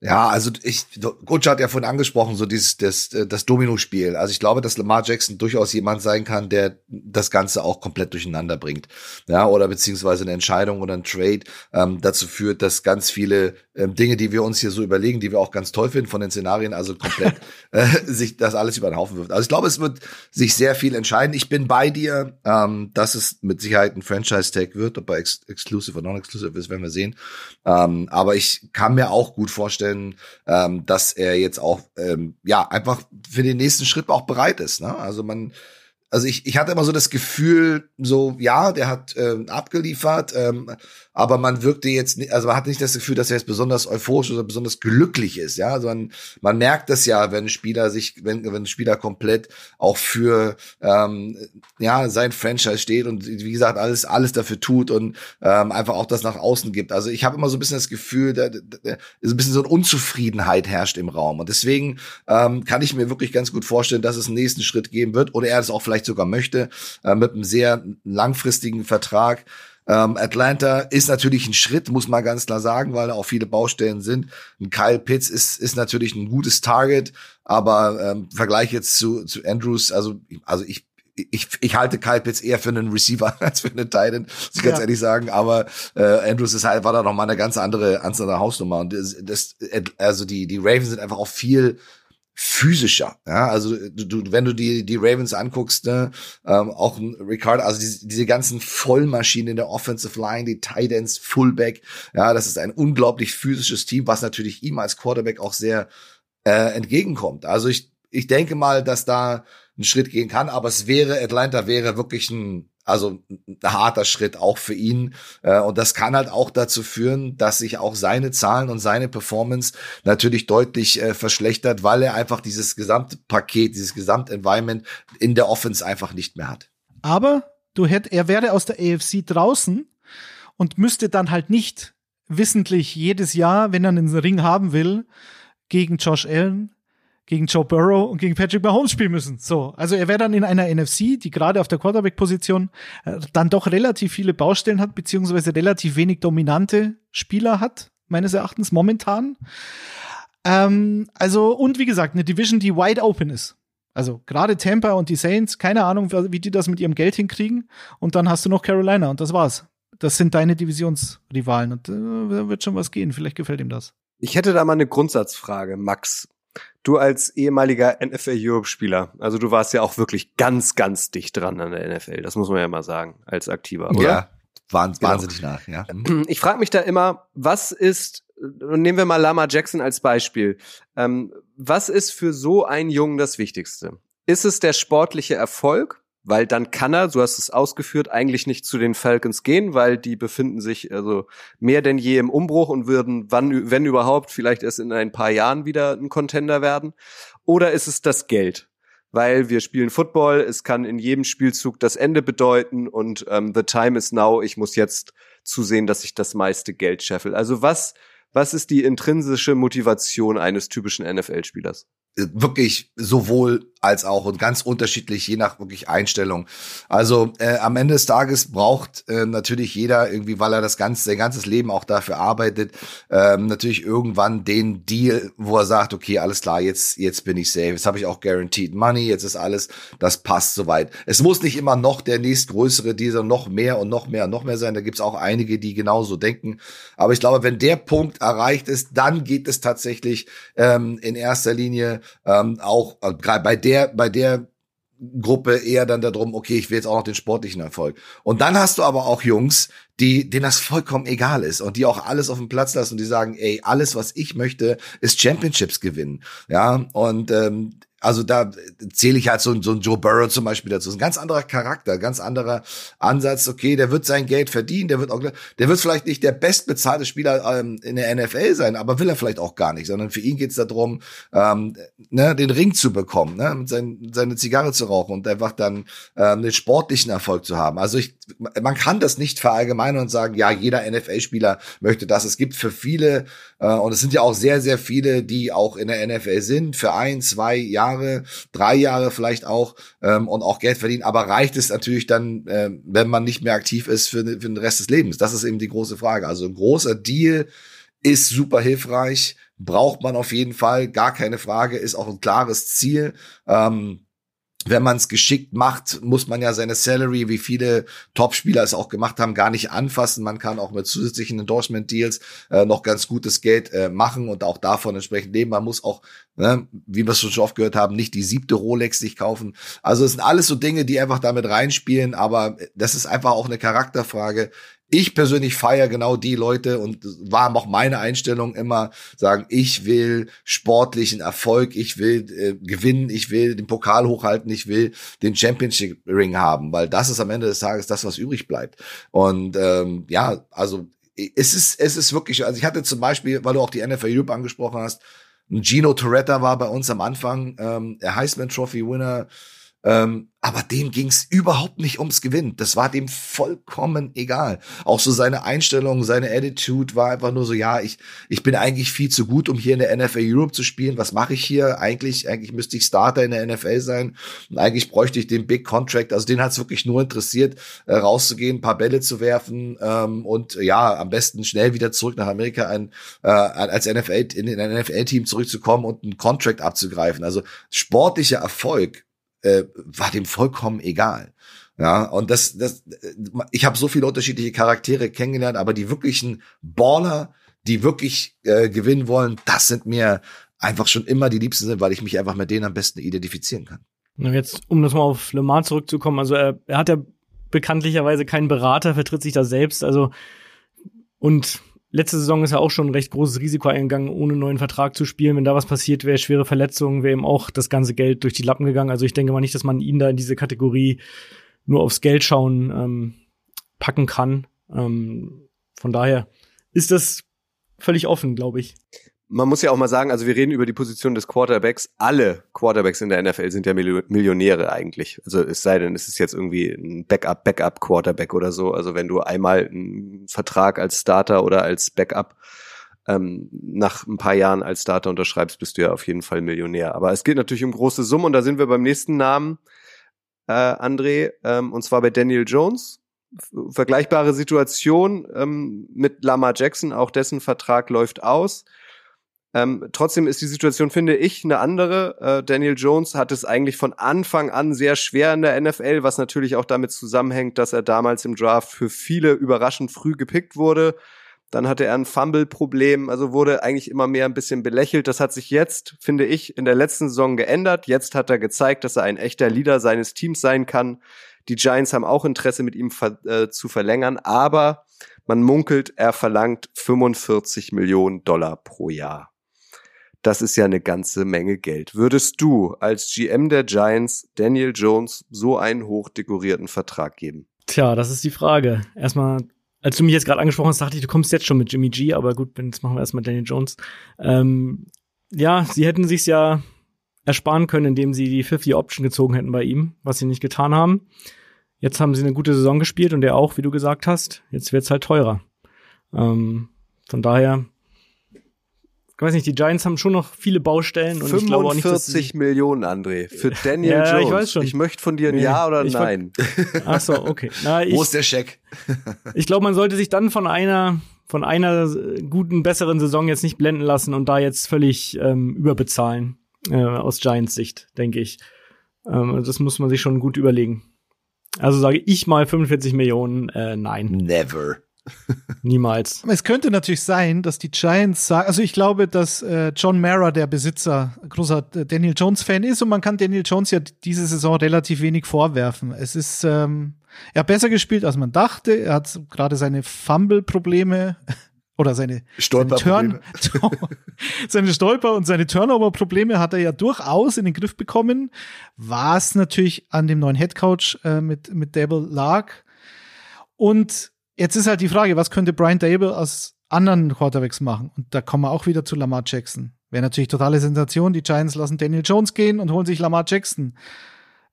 Ja, also ich, Coach hat ja vorhin angesprochen, so dieses, das, das Domino-Spiel. Also ich glaube, dass Lamar Jackson durchaus jemand sein kann, der das Ganze auch komplett durcheinander bringt. Ja, oder beziehungsweise eine Entscheidung oder ein Trade ähm, dazu führt, dass ganz viele ähm, Dinge, die wir uns hier so überlegen, die wir auch ganz toll finden von den Szenarien, also komplett äh, sich das alles über den Haufen wirft. Also ich glaube, es wird sich sehr viel entscheiden. Ich bin bei dir, ähm, dass es mit Sicherheit ein Franchise-Tag wird, ob er ex exclusive oder non-exclusive ist, werden wir sehen. Ähm, aber ich kann mir auch gut vorstellen, vorstellen, ähm, dass er jetzt auch ähm, ja einfach für den nächsten Schritt auch bereit ist. Ne? Also man also ich, ich hatte immer so das Gefühl, so, ja, der hat ähm, abgeliefert, ähm, aber man wirkte jetzt, nicht, also man hat nicht das Gefühl, dass er jetzt besonders euphorisch oder besonders glücklich ist, ja, also man, man merkt das ja, wenn ein Spieler sich, wenn, wenn ein Spieler komplett auch für, ähm, ja, sein Franchise steht und wie gesagt, alles, alles dafür tut und ähm, einfach auch das nach außen gibt. Also ich habe immer so ein bisschen das Gefühl, da, da, da ist ein bisschen so eine Unzufriedenheit herrscht im Raum und deswegen ähm, kann ich mir wirklich ganz gut vorstellen, dass es einen nächsten Schritt geben wird oder er das auch vielleicht sogar möchte, äh, mit einem sehr langfristigen Vertrag. Ähm, Atlanta ist natürlich ein Schritt, muss man ganz klar sagen, weil da auch viele Baustellen sind. Ein Kyle Pitts ist, ist natürlich ein gutes Target, aber ähm, Vergleich jetzt zu, zu Andrews, also, also ich ich, ich halte Kyle Pitts eher für einen Receiver als für einen Titan, muss ich ganz ja. ehrlich sagen. Aber äh, Andrews ist halt, war da noch mal eine ganz andere, andere Hausnummer. Und das, das, also die, die Ravens sind einfach auch viel physischer. Ja, also du, wenn du die die Ravens anguckst, ne, ähm, auch Ricard, also diese, diese ganzen Vollmaschinen in der Offensive Line, die Tight Ends, Fullback, ja, das ist ein unglaublich physisches Team, was natürlich ihm als Quarterback auch sehr äh, entgegenkommt. Also ich ich denke mal, dass da einen Schritt gehen kann, aber es wäre, Atlanta wäre wirklich ein, also ein harter Schritt auch für ihn. Äh, und das kann halt auch dazu führen, dass sich auch seine Zahlen und seine Performance natürlich deutlich äh, verschlechtert, weil er einfach dieses gesamte Paket, dieses Gesamtenvironment in der Offense einfach nicht mehr hat. Aber du hätt, er wäre aus der AFC draußen und müsste dann halt nicht wissentlich jedes Jahr, wenn er einen Ring haben will, gegen Josh Allen, gegen Joe Burrow und gegen Patrick Mahomes spielen müssen. So, also er wäre dann in einer NFC, die gerade auf der Quarterback-Position äh, dann doch relativ viele Baustellen hat, beziehungsweise relativ wenig dominante Spieler hat, meines Erachtens momentan. Ähm, also, und wie gesagt, eine Division, die wide open ist. Also gerade Tampa und die Saints, keine Ahnung, wie die das mit ihrem Geld hinkriegen. Und dann hast du noch Carolina und das war's. Das sind deine Divisionsrivalen und äh, wird schon was gehen. Vielleicht gefällt ihm das. Ich hätte da mal eine Grundsatzfrage, Max. Du als ehemaliger NFL Europe Spieler, also du warst ja auch wirklich ganz, ganz dicht dran an der NFL. Das muss man ja mal sagen, als Aktiver, oder? Ja, wahns genau. wahnsinnig nach, ja. Ich frage mich da immer, was ist, nehmen wir mal Lama Jackson als Beispiel, ähm, was ist für so einen Jungen das Wichtigste? Ist es der sportliche Erfolg? Weil dann kann er, so hast es ausgeführt, eigentlich nicht zu den Falcons gehen, weil die befinden sich also mehr denn je im Umbruch und würden, wann, wenn überhaupt, vielleicht erst in ein paar Jahren wieder ein Contender werden. Oder ist es das Geld? Weil wir spielen Football, es kann in jedem Spielzug das Ende bedeuten und ähm, the time is now, ich muss jetzt zusehen, dass ich das meiste Geld scheffel. Also was, was ist die intrinsische Motivation eines typischen NFL-Spielers? Wirklich sowohl als auch und ganz unterschiedlich, je nach wirklich Einstellung. Also äh, am Ende des Tages braucht äh, natürlich jeder irgendwie, weil er das ganze, sein ganzes Leben auch dafür arbeitet, äh, natürlich irgendwann den Deal, wo er sagt, okay, alles klar, jetzt, jetzt bin ich safe, jetzt habe ich auch guaranteed money, jetzt ist alles, das passt soweit. Es muss nicht immer noch der nächstgrößere dieser noch mehr und noch mehr und noch mehr sein. Da gibt's auch einige, die genauso denken. Aber ich glaube, wenn der Punkt erreicht ist, dann geht es tatsächlich ähm, in erster Linie ähm, auch gerade bei der, bei der Gruppe eher dann darum, okay, ich will jetzt auch noch den sportlichen Erfolg. Und dann hast du aber auch Jungs, die, denen das vollkommen egal ist und die auch alles auf dem Platz lassen und die sagen, ey, alles, was ich möchte, ist Championships gewinnen. Ja, und ähm, also da zähle ich halt so, so ein Joe Burrow zum Beispiel dazu. ein ganz anderer Charakter, ganz anderer Ansatz. Okay, der wird sein Geld verdienen, der wird auch, der wird vielleicht nicht der bestbezahlte Spieler ähm, in der NFL sein, aber will er vielleicht auch gar nicht, sondern für ihn geht's darum, ähm, ne, den Ring zu bekommen, ne, mit sein, seine Zigarre zu rauchen und einfach dann ähm, den sportlichen Erfolg zu haben. Also ich, man kann das nicht verallgemeinern und sagen, ja, jeder NFL-Spieler möchte das. Es gibt für viele äh, und es sind ja auch sehr, sehr viele, die auch in der NFL sind, für ein, zwei Jahre, drei Jahre vielleicht auch ähm, und auch Geld verdienen. Aber reicht es natürlich dann, äh, wenn man nicht mehr aktiv ist für, für den Rest des Lebens? Das ist eben die große Frage. Also ein großer Deal ist super hilfreich, braucht man auf jeden Fall, gar keine Frage, ist auch ein klares Ziel. Ähm, wenn man es geschickt macht, muss man ja seine Salary, wie viele Topspieler es auch gemacht haben, gar nicht anfassen. Man kann auch mit zusätzlichen Endorsement-Deals äh, noch ganz gutes Geld äh, machen und auch davon entsprechend leben. Man muss auch, ne, wie wir es schon oft gehört haben, nicht die siebte Rolex sich kaufen. Also es sind alles so Dinge, die einfach damit reinspielen, aber das ist einfach auch eine Charakterfrage ich persönlich feiere genau die Leute und war auch meine Einstellung immer sagen, ich will sportlichen Erfolg, ich will äh, gewinnen, ich will den Pokal hochhalten, ich will den Championship Ring haben, weil das ist am Ende des Tages das, was übrig bleibt. Und ähm, ja, also es ist es ist wirklich, also ich hatte zum Beispiel, weil du auch die NFL Europe angesprochen hast, Gino Toretta war bei uns am Anfang, ähm, der Heisman Trophy Winner, Ähm, aber dem ging's überhaupt nicht ums Gewinn. Das war dem vollkommen egal. Auch so seine Einstellung, seine Attitude war einfach nur so, ja, ich, ich bin eigentlich viel zu gut, um hier in der NFL Europe zu spielen. Was mache ich hier? Eigentlich, eigentlich müsste ich Starter in der NFL sein. Und eigentlich bräuchte ich den Big Contract. Also den hat's wirklich nur interessiert, äh, rauszugehen, ein paar Bälle zu werfen ähm, und ja, am besten schnell wieder zurück nach Amerika ein, äh, als NFL in ein NFL-Team zurückzukommen und einen Contract abzugreifen. Also sportlicher Erfolg äh, war dem vollkommen egal. Ja, und das, das, ich habe so viele unterschiedliche Charaktere kennengelernt, aber die wirklichen Baller, die wirklich äh, gewinnen wollen, das sind mir einfach schon immer die Liebsten sind, weil ich mich einfach mit denen am besten identifizieren kann. Jetzt, um das mal auf Le Mans zurückzukommen, also er, er hat ja bekanntlicherweise keinen Berater, vertritt sich da selbst, also und letzte Saison ist er auch schon ein recht großes Risiko eingegangen, ohne neuen Vertrag zu spielen. Wenn da was passiert wäre, schwere Verletzungen, wäre ihm auch das ganze Geld durch die Lappen gegangen. Also ich denke mal nicht, dass man ihn da in diese Kategorie nur aufs Geld schauen ähm, packen kann. Ähm, von daher ist das völlig offen, glaube ich man muss ja auch mal sagen, also wir reden über die Position des Quarterbacks. Alle Quarterbacks in der NFL sind ja Millionäre eigentlich. Also es sei denn, es ist jetzt irgendwie ein Backup, Backup Quarterback oder so. Also wenn du einmal einen Vertrag als Starter oder als Backup ähm, nach ein paar Jahren als Starter unterschreibst, bist du ja auf jeden Fall Millionär. Aber es geht natürlich um große Summen und da sind wir beim nächsten Namen, äh, André, ähm, und zwar bei Daniel Jones. Vergleichbare Situation ähm, mit Lama Jackson, auch dessen Vertrag läuft aus. Ähm, trotzdem ist die Situation, finde ich, eine andere. Äh, Daniel Jones hat es eigentlich von Anfang an sehr schwer in der NFL, was natürlich auch damit zusammenhängt, dass er damals im Draft für viele überraschend früh gepickt wurde. Dann hatte er ein Fumble-Problem, also wurde eigentlich immer mehr ein bisschen belächelt. Das hat sich jetzt, finde ich, in der letzten Saison geändert. Jetzt hat er gezeigt, dass er ein echter Leader seines Teams sein kann. Die Giants haben auch Interesse, mit ihm ver äh, zu verlängern, aber man munkelt, er verlangt 45 Millionen Dollar pro Jahr. Das ist ja eine ganze Menge Geld. Würdest du als GM der Giants Daniel Jones so einen hochdekorierten Vertrag geben? Tja, das ist die Frage. Erstmal, als du mich jetzt gerade angesprochen hast, dachte ich, du kommst jetzt schon mit Jimmy G, aber gut, jetzt machen wir erstmal Daniel Jones. Ähm, ja, sie hätten sich's ja ersparen können, indem sie die 50-Option gezogen hätten bei ihm, was sie nicht getan haben. Jetzt haben sie eine gute Saison gespielt und er auch, wie du gesagt hast. Jetzt wird's halt teurer. Ähm, von daher ich weiß nicht, die Giants haben schon noch viele Baustellen und 45 ich glaube auch nicht, dass sie Millionen, André, für Daniel ja, Jones. Ich, weiß schon. ich möchte von dir ein nee, Ja oder ein Nein. Ach so, okay. Na, ich, Wo ist der Scheck? ich glaube, man sollte sich dann von einer von einer guten, besseren Saison jetzt nicht blenden lassen und da jetzt völlig ähm, überbezahlen äh, aus Giants Sicht, denke ich. Ähm, das muss man sich schon gut überlegen. Also sage ich mal 45 Millionen, äh, nein. Never. Niemals. Es könnte natürlich sein, dass die Giants sagen, also ich glaube, dass äh, John Mara, der Besitzer, großer Daniel Jones-Fan ist und man kann Daniel Jones ja diese Saison relativ wenig vorwerfen. Es ist, ähm, er hat besser gespielt, als man dachte. Er hat gerade seine Fumble-Probleme oder seine, seine, Turn, seine Stolper und seine Turnover-Probleme hat er ja durchaus in den Griff bekommen, was natürlich an dem neuen Headcoach äh, mit, mit Dable lag. Und Jetzt ist halt die Frage, was könnte Brian Dable aus anderen Quarterbacks machen? Und da kommen wir auch wieder zu Lamar Jackson. Wäre natürlich totale Sensation. Die Giants lassen Daniel Jones gehen und holen sich Lamar Jackson.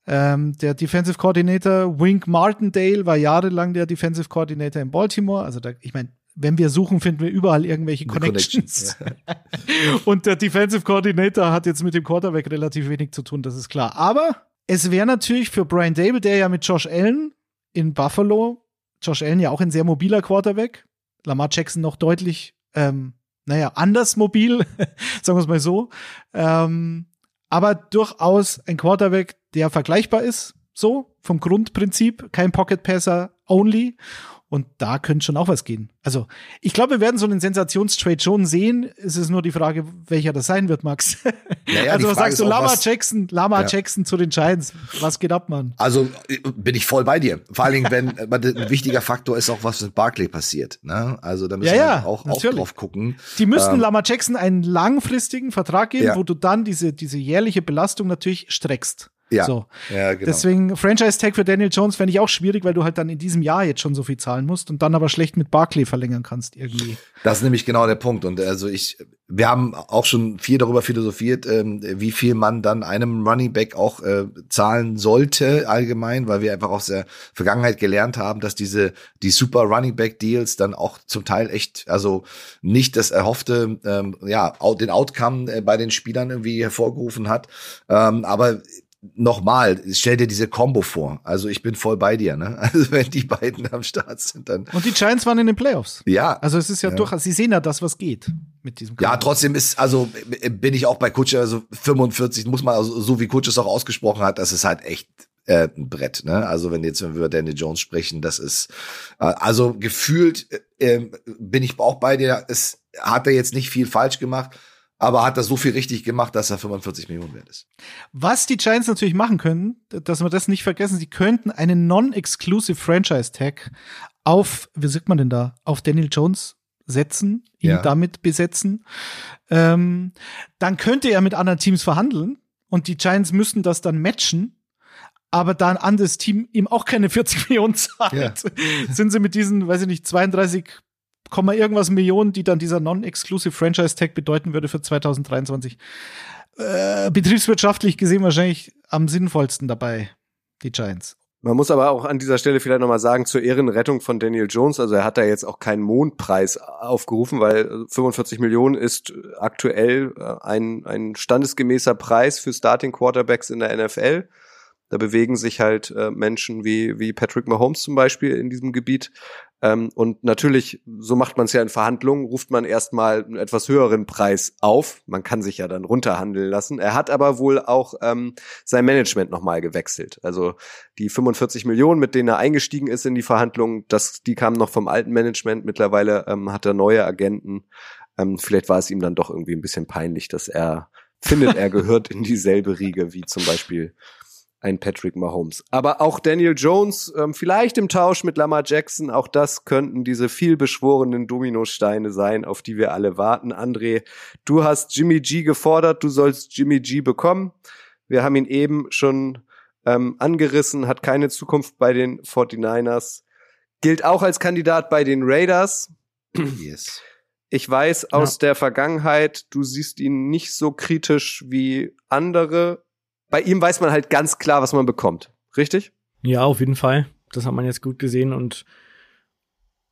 Ähm, der Defensive Coordinator Wink Martindale war jahrelang der Defensive Coordinator in Baltimore. Also da, ich meine, wenn wir suchen, finden wir überall irgendwelche Connections. Connections. und der Defensive Coordinator hat jetzt mit dem Quarterback relativ wenig zu tun, das ist klar. Aber es wäre natürlich für Brian Dable, der ja mit Josh Allen in Buffalo Josh Allen ja auch ein sehr mobiler Quarterback. Lamar Jackson noch deutlich, ähm, naja, anders mobil, sagen wir es mal so. Ähm, aber durchaus ein Quarterback, der vergleichbar ist, so vom Grundprinzip, kein Pocket Passer only und da könnte schon auch was gehen. Also, ich glaube, wir werden so einen Sensationstrade schon sehen. Es ist nur die Frage, welcher das sein wird, Max. Naja, also, was sagst du, Lama Jackson, Lama ja. Jackson zu den Giants? Was geht ab, Mann? Also, bin ich voll bei dir. Vor allen Dingen, wenn ein wichtiger Faktor ist auch, was mit Barclay passiert. Ne? Also, da müssen ja, ja, wir auch, auch drauf gucken. Die müssten ähm, Lama Jackson einen langfristigen Vertrag geben, ja. wo du dann diese, diese jährliche Belastung natürlich streckst. Ja. So. Ja, genau. Deswegen Franchise-Tag für Daniel Jones fände ich auch schwierig, weil du halt dann in diesem Jahr jetzt schon so viel zahlen musst und dann aber schlecht mit Barclay verlängern kannst irgendwie. Das ist nämlich genau der Punkt. Und also ich, wir haben auch schon viel darüber philosophiert, ähm, wie viel man dann einem Running Back auch äh, zahlen sollte allgemein, weil wir einfach aus der Vergangenheit gelernt haben, dass diese die Super Running Back Deals dann auch zum Teil echt, also nicht das erhoffte, ähm, ja, den Outcome äh, bei den Spielern irgendwie hervorgerufen hat. Ähm, aber nochmal, stell dir diese Combo vor. Also ich bin voll bei dir, ne? Also wenn die beiden am Start sind, dann. Und die Giants waren in den Playoffs. Ja. Also es ist ja, Ja. durchaus, sie sehen ja das, was geht mit diesem Ja, Kader. trotzdem ist, also äh, bin ich auch bei Kutscher, also 45, muss man, also, so wie Kutscher es auch ausgesprochen hat, das ist halt echt äh, ein Brett, ne? Also wenn jetzt, wenn wir über Daniel Jones sprechen, das ist, äh, also gefühlt äh, äh, bin ich auch bei dir, es hat er jetzt nicht viel falsch gemacht, aber hat er so viel richtig gemacht, dass er 45 Millionen wert ist. Was die Giants natürlich machen können, dass wir das nicht vergessen, sie könnten einen non-exclusive Franchise-Tag auf, wie sagt man denn da, auf Daniel Jones setzen, ihn Ja. damit besetzen. Ähm, dann könnte er mit anderen Teams verhandeln und die Giants müssten das dann matchen. Aber da ein anderes Team ihm auch keine 40 Millionen zahlt, sind sie mit diesen, weiß ich nicht, 32, Komma irgendwas Millionen, die dann dieser non-exclusive Franchise-Tag bedeuten würde für 2023, äh, betriebswirtschaftlich gesehen wahrscheinlich am sinnvollsten dabei, die Giants. Man muss aber auch an dieser Stelle vielleicht nochmal sagen, zur Ehrenrettung von Daniel Jones, also er hat da jetzt auch keinen Mondpreis aufgerufen, weil äh, 45 Millionen ist aktuell äh, ein, ein standesgemäßer Preis für Starting Quarterbacks in der NFL. Da bewegen sich halt äh, Menschen wie, wie Patrick Mahomes zum Beispiel in diesem Gebiet. Ähm, und natürlich, so macht man es ja in Verhandlungen, ruft man erstmal einen etwas höheren Preis auf. Man kann sich ja dann runterhandeln lassen. Er hat aber wohl auch ähm, sein Management nochmal gewechselt. Also die 45 Millionen, mit denen er eingestiegen ist in die Verhandlungen, das, die kamen noch vom alten Management. Mittlerweile ähm, hat er neue Agenten. Ähm, vielleicht war es ihm dann doch irgendwie ein bisschen peinlich, dass er findet, er gehört in dieselbe Riege wie zum Beispiel ein Patrick Mahomes. Aber auch Daniel Jones, ähm, vielleicht im Tausch mit Lamar Jackson, auch das könnten diese vielbeschworenen Dominosteine sein, auf die wir alle warten. André, du hast Jimmy G gefordert, du sollst Jimmy G bekommen. Wir haben ihn eben schon ähm, angerissen, hat keine Zukunft bei den 49ers. Gilt auch als Kandidat bei den Raiders. Yes. Ich weiß aus der Vergangenheit, du siehst ihn nicht so kritisch wie andere. Bei ihm weiß man halt ganz klar, was man bekommt. Richtig? Ja, auf jeden Fall. Das hat man jetzt gut gesehen und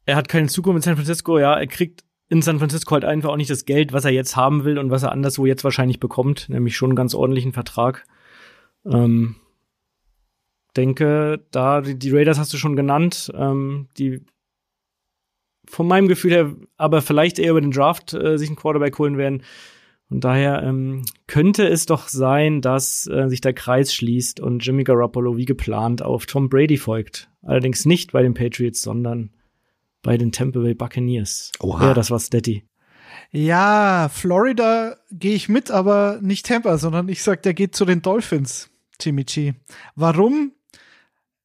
er hat keine Zukunft in San Francisco. Ja, er kriegt in San Francisco halt einfach auch nicht das Geld, was er jetzt haben will und was er anderswo jetzt wahrscheinlich bekommt, nämlich schon einen ganz ordentlichen Vertrag. Ähm, denke, da die, Raiders hast du schon genannt, ähm, die von meinem Gefühl her aber vielleicht eher über den Draft äh, sich einen Quarterback holen werden. Und daher ähm, könnte es doch sein, dass äh, sich der Kreis schließt und Jimmy Garoppolo wie geplant auf Tom Brady folgt. Allerdings nicht bei den Patriots, sondern bei den Tampa Bay Buccaneers. Oha. Ja, das war Steady. Ja, Florida gehe ich mit, aber nicht Tampa, sondern ich sag, der geht zu den Dolphins, Jimmy G. Warum?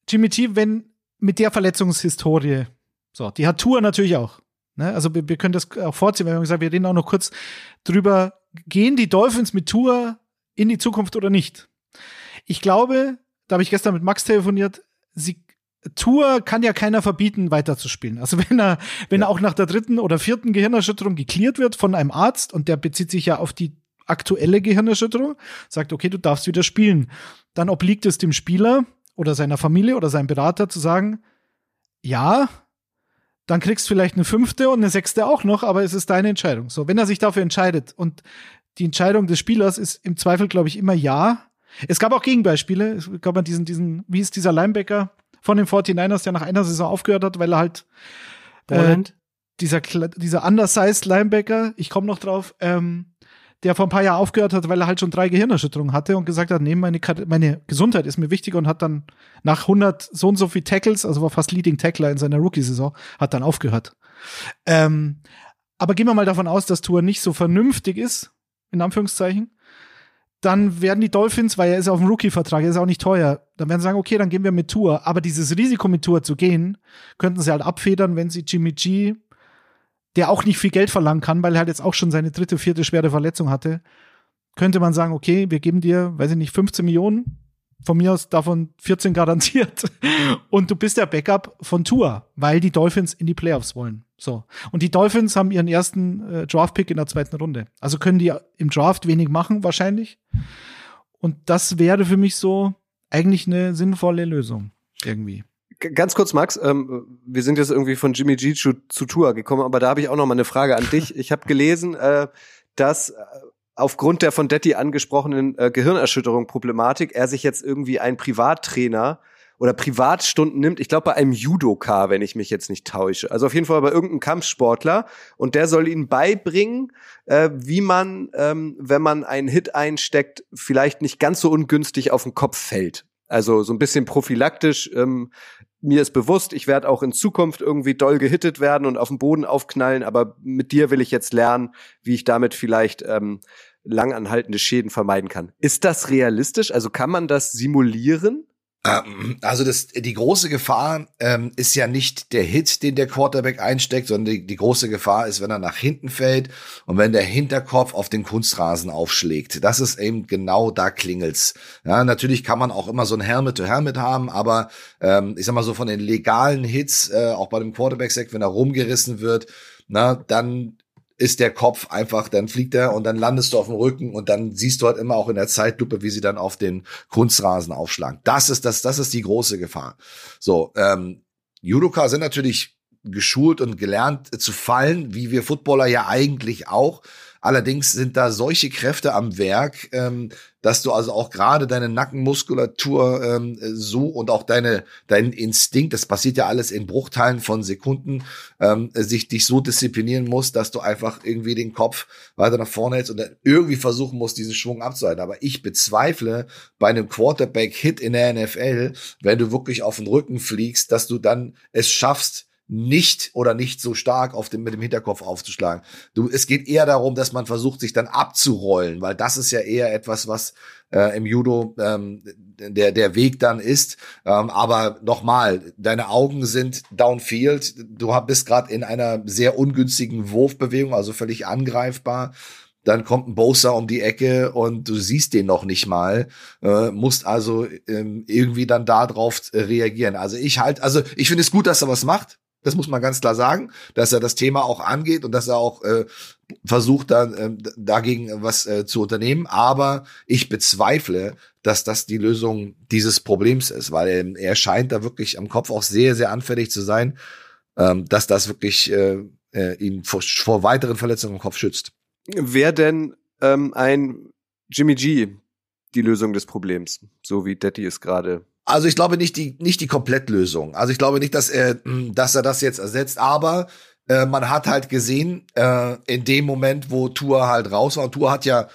Jimmy G, wenn mit der Verletzungshistorie, so, die hat Tour natürlich auch. Ne? Also wir, wir können das auch vorziehen, wir haben gesagt, wir reden auch noch kurz drüber, gehen die Dolphins mit Tour in die Zukunft oder nicht? Ich glaube, da habe ich gestern mit Max telefoniert, sie Tour kann ja keiner verbieten, weiterzuspielen. Also wenn er, wenn er auch nach der dritten oder vierten Gehirnerschütterung geklärt wird von einem Arzt und der bezieht sich ja auf die aktuelle Gehirnerschütterung, sagt, okay, du darfst wieder spielen, dann obliegt es dem Spieler oder seiner Familie oder seinem Berater zu sagen, ja, dann kriegst du vielleicht eine fünfte und eine sechste auch noch, aber es ist deine Entscheidung. So, wenn er sich dafür entscheidet und die Entscheidung des Spielers ist im Zweifel, glaube ich, immer ja. Es gab auch Gegenbeispiele. Es gab mal diesen, diesen, wie ist dieser Linebacker von den 49ers, der nach einer Saison aufgehört hat, weil er halt äh, dieser, dieser undersized Linebacker, ich komme noch drauf, ähm, der vor ein paar Jahren aufgehört hat, weil er halt schon drei Gehirnerschütterungen hatte und gesagt hat, nee, meine, meine Gesundheit ist mir wichtiger und hat dann nach 100 so und so viel Tackles, also war fast Leading Tackler in seiner Rookie-Saison, hat dann aufgehört. Ähm, aber gehen wir mal davon aus, dass Tour nicht so vernünftig ist, in Anführungszeichen, dann werden die Dolphins, weil er ist auf dem Rookie-Vertrag, er ist auch nicht teuer, dann werden sie sagen, okay, dann gehen wir mit Tour. Aber dieses Risiko mit Tour zu gehen, könnten sie halt abfedern, wenn sie Jimmy G, der auch nicht viel Geld verlangen kann, weil er halt jetzt auch schon seine dritte, vierte schwere Verletzung hatte, könnte man sagen, okay, wir geben dir, weiß ich nicht, 15 Millionen von mir aus davon 14 garantiert. Und du bist der Backup von Tour, weil die Dolphins in die Playoffs wollen. So. Und die Dolphins haben ihren ersten äh, Draft-Pick in der zweiten Runde. Also können die im Draft wenig machen, wahrscheinlich. Und das wäre für mich so eigentlich eine sinnvolle Lösung. Irgendwie. Ganz kurz, Max, ähm, wir sind jetzt irgendwie von Jimmy G zu, zu Tour gekommen, aber da habe ich auch noch mal eine Frage an dich. Ich habe gelesen, äh, dass äh, aufgrund der von Detti angesprochenen äh, Gehirnerschütterung Problematik er sich jetzt irgendwie einen Privattrainer oder Privatstunden nimmt, ich glaube bei einem Judoka, wenn ich mich jetzt nicht täusche. Also auf jeden Fall bei irgendeinem Kampfsportler und der soll ihnen beibringen, äh, wie man, ähm, wenn man einen Hit einsteckt, vielleicht nicht ganz so ungünstig auf den Kopf fällt. Also so ein bisschen prophylaktisch. Ähm, mir ist bewusst, ich werde auch in Zukunft irgendwie doll gehittet werden und auf dem Boden aufknallen, aber mit dir will ich jetzt lernen, wie ich damit vielleicht ähm, langanhaltende Schäden vermeiden kann. Ist das realistisch? Also kann man das simulieren? Ähm, also das, die große Gefahr ähm, ist ja nicht der Hit, den der Quarterback einsteckt, sondern die, die, große Gefahr ist, wenn er nach hinten fällt und wenn der Hinterkopf auf den Kunstrasen aufschlägt. Das ist eben genau da klingelt's. Ja, natürlich kann man auch immer so ein Helmet-to-Helmet haben, aber ähm, ich sag mal so von den legalen Hits, äh, auch bei dem Quarterback-Sack, wenn er rumgerissen wird, na, dann ist der Kopf einfach, dann fliegt er und dann landest du auf dem Rücken und dann siehst du halt immer auch in der Zeitlupe, wie sie dann auf den Kunstrasen aufschlagen. Das ist das, das ist die große Gefahr. So, ähm, Judoka sind natürlich geschult und gelernt zu fallen, wie wir Footballer ja eigentlich auch. Allerdings sind da solche Kräfte am Werk, ähm, dass du also auch gerade deine Nackenmuskulatur ähm, so und auch deine dein Instinkt, das passiert ja alles in Bruchteilen von Sekunden, ähm, sich dich so disziplinieren musst, dass du einfach irgendwie den Kopf weiter nach vorne hältst und dann irgendwie versuchen musst, diesen Schwung abzuhalten. Aber ich bezweifle bei einem Quarterback-Hit in der NFL, wenn du wirklich auf den Rücken fliegst, dass du dann es schaffst, nicht oder nicht so stark auf dem, mit dem Hinterkopf aufzuschlagen. Du, es geht eher darum, dass man versucht, sich dann abzurollen, weil das ist ja eher etwas, was äh, im Judo ähm, der, der Weg dann ist. Ähm, aber nochmal, deine Augen sind downfield. Du bist gerade in einer sehr ungünstigen Wurfbewegung, also völlig angreifbar dann kommt ein Bowser um die Ecke und du siehst den noch nicht mal, äh, musst also ähm, irgendwie dann darauf reagieren. Also ich halt, also ich finde es gut, dass er was macht. Das muss man ganz klar sagen, dass er das Thema auch angeht und dass er auch äh, versucht, dann äh, dagegen was äh, zu unternehmen. Aber ich bezweifle, dass das die Lösung dieses Problems ist, weil er, er scheint da wirklich am Kopf auch sehr, sehr anfällig zu sein, ähm, dass das wirklich äh, äh, ihn vor, vor weiteren Verletzungen im Kopf schützt. Wer denn ähm, ein Jimmy G die Lösung des Problems, so wie Daddy es gerade also ich glaube nicht die nicht die Komplettlösung. Also ich glaube nicht, dass er dass er das jetzt ersetzt, aber äh, man hat halt gesehen äh, in dem Moment, wo Tour halt raus war. Und Tour hat ja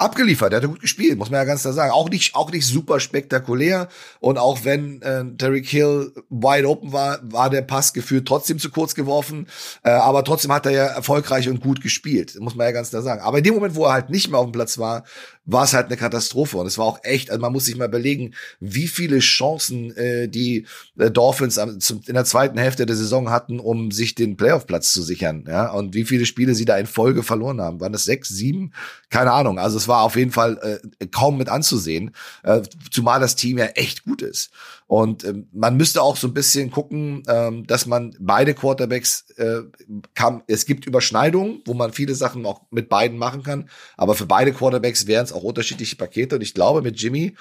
abgeliefert. Der hat gut gespielt, muss man ja ganz klar sagen. Auch nicht, auch nicht super spektakulär. Und auch wenn äh, Terry Hill wide open war, war der Pass gefühlt trotzdem zu kurz geworfen. Äh, aber trotzdem hat er ja erfolgreich und gut gespielt, muss man ja ganz klar sagen. Aber in dem Moment, wo er halt nicht mehr auf dem Platz war, war es halt eine Katastrophe. Und es war auch echt, also man muss sich mal überlegen, wie viele Chancen äh, die äh, Dolphins am, zum, in der zweiten Hälfte der Saison hatten, um sich den Playoff-Platz zu sichern. Ja, und wie viele Spiele sie da in Folge verloren haben. Waren das sechs, sieben? Keine Ahnung. Also es war auf jeden Fall äh, kaum mit anzusehen, äh, zumal das Team ja echt gut ist. Und ähm, man müsste auch so ein bisschen gucken, ähm, dass man beide Quarterbacks äh, kann. Es gibt Überschneidungen, wo man viele Sachen auch mit beiden machen kann. Aber für beide Quarterbacks wären es auch unterschiedliche Pakete. Und ich glaube, mit Jimmy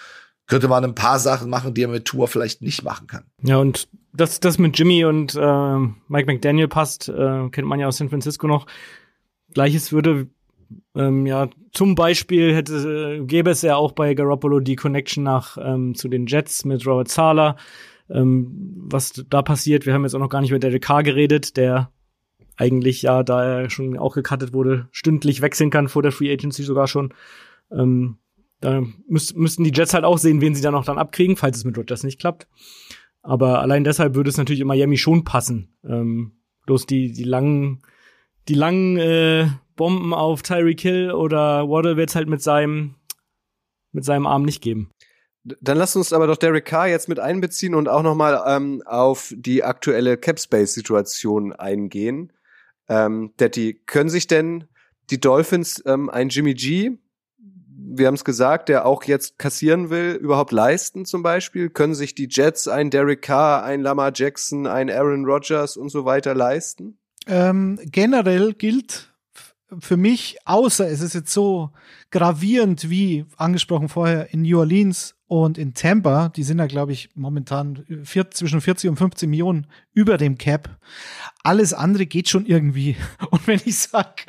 könnte man ein paar Sachen machen, die er mit Tour vielleicht nicht machen kann. Ja, und das, das mit Jimmy und äh, Mike McDaniel passt, äh, kennt man ja aus San Francisco noch. Gleiches würde ähm, ja, zum Beispiel hätte, gäbe es ja auch bei Garoppolo die Connection nach ähm, zu den Jets mit Robert Sala. Ähm, was da passiert, wir haben jetzt auch noch gar nicht über Derek Carr geredet, der eigentlich ja, da er schon auch gecuttet wurde, stündlich wechseln kann vor der Free Agency sogar schon. Ähm, da müß, müssten die Jets halt auch sehen, wen sie da noch dann abkriegen, falls es mit Rodgers nicht klappt. Aber allein deshalb würde es natürlich in Miami schon passen. Ähm, bloß die, die langen, die langen äh, Bomben auf Tyreek Hill oder Waddle wird es halt mit seinem, mit seinem Arm nicht geben. Dann lasst uns aber doch Derek Carr jetzt mit einbeziehen und auch nochmal ähm, auf die aktuelle Capspace-Situation eingehen. Ähm, Detti, können sich denn die Dolphins ähm, ein Jimmy G wir haben es gesagt, der auch jetzt kassieren will, überhaupt leisten zum Beispiel? Können sich die Jets ein Derek Carr, ein Lamar Jackson, ein Aaron Rodgers und so weiter leisten? Ähm, generell gilt für mich, außer es ist jetzt so gravierend wie angesprochen vorher in New Orleans und in Tampa, die sind ja, glaube ich, momentan vier, zwischen 40 und 50 Millionen über dem Cap. Alles andere geht schon irgendwie. Und wenn ich sag,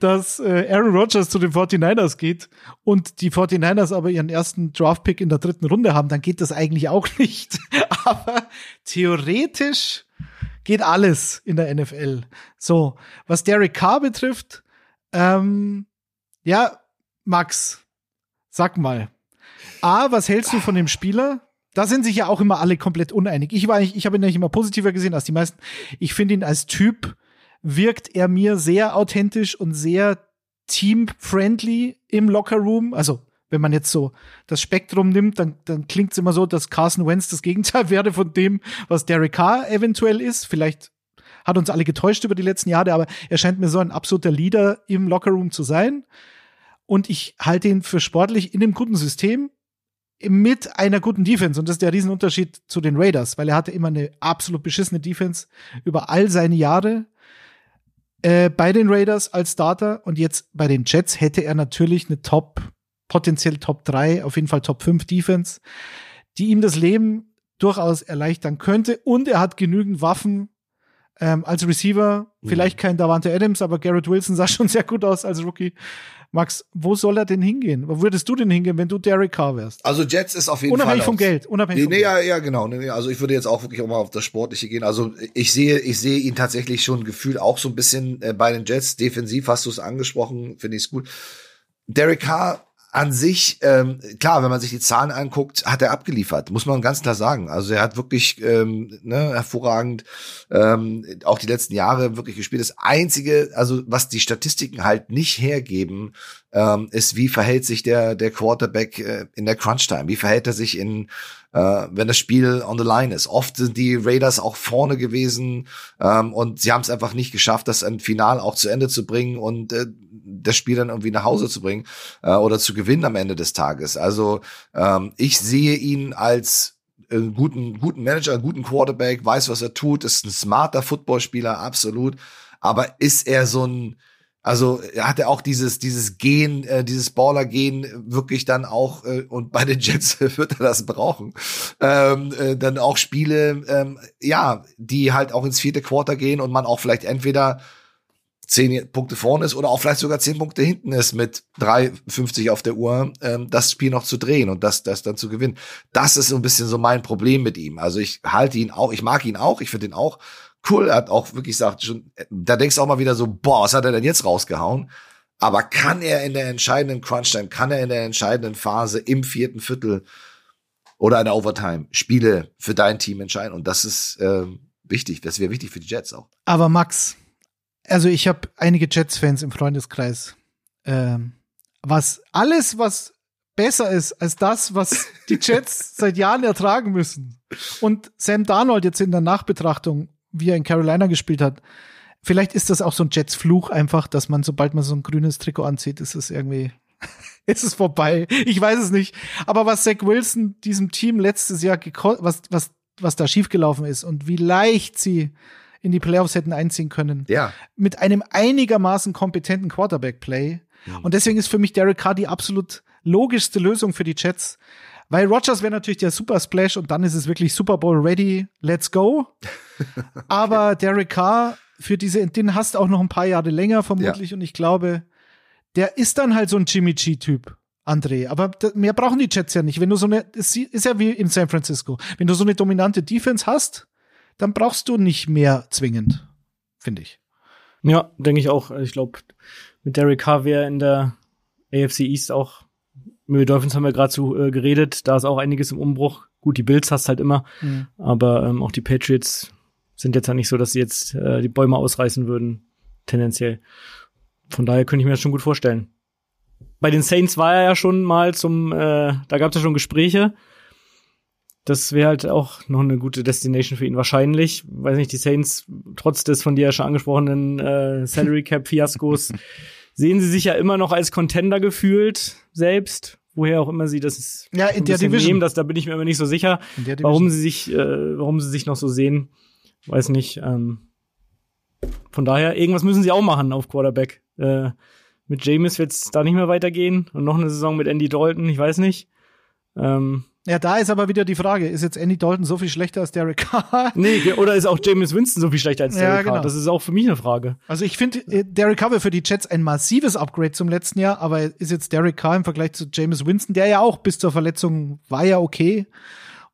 dass äh, Aaron Rodgers zu den 49ers geht und die 49ers aber ihren ersten Draftpick in der dritten Runde haben, dann geht das eigentlich auch nicht. Aber theoretisch geht alles in der NFL. So, was Derek Carr betrifft, ähm, ja, Max, sag mal. A, was hältst du von dem Spieler? Da sind sich ja auch immer alle komplett uneinig. Ich war, ich, ich habe ihn nicht immer positiver gesehen als die meisten. Ich finde ihn als Typ wirkt er mir sehr authentisch und sehr team-friendly im Lockerroom. Also, wenn man jetzt so das Spektrum nimmt, dann, dann klingt es immer so, dass Carson Wentz das Gegenteil wäre von dem, was Derek Carr eventuell ist. Vielleicht hat uns alle getäuscht über die letzten Jahre, aber er scheint mir so ein absoluter Leader im Lockerroom zu sein. Und ich halte ihn für sportlich in einem guten System mit einer guten Defense. Und das ist der Riesenunterschied zu den Raiders, weil er hatte immer eine absolut beschissene Defense über all seine Jahre äh, bei den Raiders als Starter. Und jetzt bei den Jets hätte er natürlich eine Top, potenziell Top 3, auf jeden Fall Top 5 Defense, die ihm das Leben durchaus erleichtern könnte. Und er hat genügend Waffen, ähm, als Receiver, mhm. vielleicht kein Davante Adams, aber Garrett Wilson sah schon sehr gut aus als Rookie. Max, wo soll er denn hingehen? Wo würdest du denn hingehen, wenn du Derek Carr wärst? Also Jets ist auf jeden unabhängig Fall. Unabhängig vom Geld, unabhängig nee, vom nee, Geld. Ja, ja, genau. Nee, also ich würde jetzt auch wirklich auch mal auf das Sportliche gehen. Also ich sehe, ich sehe ihn tatsächlich schon gefühlt auch so ein bisschen äh, bei den Jets. Defensiv hast du es angesprochen, finde ich es gut. Derek Carr an sich, ähm, klar, wenn man sich die Zahlen anguckt, hat er abgeliefert, muss man ganz klar sagen. Also er hat wirklich ähm, ne, hervorragend ähm, auch die letzten Jahre wirklich gespielt. Das Einzige, also was die Statistiken halt nicht hergeben, ähm, ist, wie verhält sich der, der Quarterback äh, in der Crunch-Time? Wie verhält er sich in, äh, wenn das Spiel on the line ist? Oft sind die Raiders auch vorne gewesen ähm, und sie haben es einfach nicht geschafft, das ein Final auch zu Ende zu bringen und äh, das Spiel dann irgendwie nach Hause zu bringen äh, oder zu gewinnen am Ende des Tages. Also ähm, ich sehe ihn als einen guten, guten Manager, einen guten Quarterback, weiß, was er tut, ist ein smarter Footballspieler, absolut. Aber ist er so ein, also hat er auch dieses dieses Gen, äh, dieses Baller-Gen wirklich dann auch äh, und bei den Jets wird er das brauchen. Ähm, äh, dann auch Spiele, ähm, ja, die halt auch ins vierte Quarter gehen und man auch vielleicht entweder zehn Punkte vorne ist oder auch vielleicht sogar zehn Punkte hinten ist mit 3,50 auf der Uhr, ähm, das Spiel noch zu drehen und das, das dann zu gewinnen. Das ist so ein bisschen so mein Problem mit ihm. Also ich halte ihn auch, ich mag ihn auch, ich finde ihn auch cool. Er hat auch wirklich gesagt, schon, da denkst du auch mal wieder so, boah, was hat er denn jetzt rausgehauen? Aber kann er in der entscheidenden Crunch-Time, kann er in der entscheidenden Phase im vierten Viertel oder in der Overtime Spiele für dein Team entscheiden? Und das ist äh, wichtig. Das wäre wichtig für die Jets auch. Aber Max, also ich habe einige Jets-Fans im Freundeskreis. Ähm, was alles, was besser ist als das, was die Jets seit Jahren ertragen müssen. Und Sam Darnold jetzt in der Nachbetrachtung, wie er in Carolina gespielt hat, vielleicht ist das auch so ein Jets-Fluch einfach, dass man, sobald man so ein grünes Trikot anzieht, ist es irgendwie, ist es vorbei. Ich weiß es nicht. Aber was Zach Wilson diesem Team letztes Jahr, was, was, was da schiefgelaufen ist und wie leicht sie in die Playoffs hätten einziehen können. Ja. Mit einem einigermaßen kompetenten Quarterback-Play. Mhm. Und deswegen ist für mich Derek Carr die absolut logischste Lösung für die Jets. Weil Rogers wäre natürlich der Super Splash und dann ist es wirklich Super Bowl ready, let's go. Aber Derek Carr für diese, den hast du auch noch ein paar Jahre länger vermutlich ja. und ich glaube, der ist dann halt so ein Jimmy G-Typ. André, aber mehr brauchen die Jets ja nicht. Wenn du so eine, es ist ja wie in San Francisco. Wenn du so eine dominante Defense hast, dann brauchst du nicht mehr zwingend, finde ich. Ja, denke ich auch. Ich glaube, mit Derek Carr wäre in der AFC East auch, mit den Dolphins haben wir gerade zu äh, geredet, da ist auch einiges im Umbruch. Gut, die Bills hast halt immer, mhm. aber ähm, auch die Patriots sind jetzt ja nicht so, dass sie jetzt äh, die Bäume ausreißen würden, tendenziell. Von daher könnte ich mir das schon gut vorstellen. Bei den Saints war er ja schon mal zum, äh, da gab es ja schon Gespräche das wäre halt auch noch eine gute Destination für ihn wahrscheinlich. Weiß nicht, die Saints, trotz des von dir schon angesprochenen äh, Salary Cap Fiaskos, sehen sie sich ja immer noch als Contender gefühlt selbst. Woher auch immer sie das. Ja, in der Division. Nehmen, das, da bin ich mir immer nicht so sicher, warum sie sich, äh, warum sie sich noch so sehen. Weiß nicht. Ähm, von daher, irgendwas müssen sie auch machen auf Quarterback. Äh, mit James wird es da nicht mehr weitergehen und noch eine Saison mit Andy Dalton, ich weiß nicht. Ähm, ja, da ist aber wieder die Frage, ist jetzt Andy Dalton so viel schlechter als Derek Carr? Nee, oder ist auch James Winston so viel schlechter als Derek ja, genau. Carr? Das ist auch für mich eine Frage. Also ich finde, äh, Derek Carr wäre für die Jets ein massives Upgrade zum letzten Jahr, aber ist jetzt Derek Carr im Vergleich zu James Winston, der ja auch bis zur Verletzung war ja okay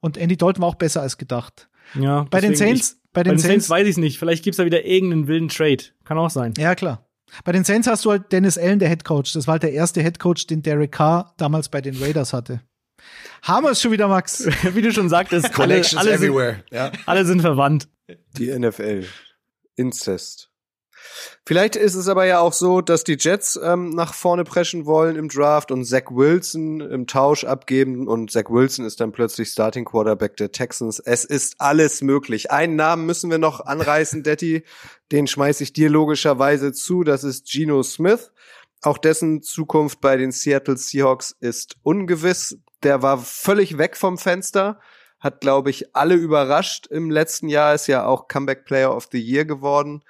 und Andy Dalton war auch besser als gedacht. Ja, bei den Saints, ich, bei den, bei den Saints, Saints weiß ich es nicht. Vielleicht gibt's da wieder irgendeinen wilden Trade. Kann auch sein. Ja, klar. Bei den Saints hast du halt Dennis Allen, der Head Coach. Das war halt der erste Head Coach, den Derek Carr damals bei den Raiders hatte. Haben wir es schon wieder, Max? Wie du schon sagtest, Connections alle, alle everywhere. Sind, ja. alle sind verwandt. Die NFL. Inzest. Vielleicht ist es aber ja auch so, dass die Jets ähm, nach vorne preschen wollen im Draft und Zach Wilson im Tausch abgeben und Zach Wilson ist dann plötzlich Starting Quarterback der Texans. Es ist alles möglich. Einen Namen müssen wir noch anreißen, Detti. Den schmeiß ich dir logischerweise zu. Das ist Geno Smith. Auch dessen Zukunft bei den Seattle Seahawks ist ungewiss. Der war völlig weg vom Fenster, hat, glaube ich, alle überrascht im letzten Jahr, ist ja auch Comeback Player of the Year geworden.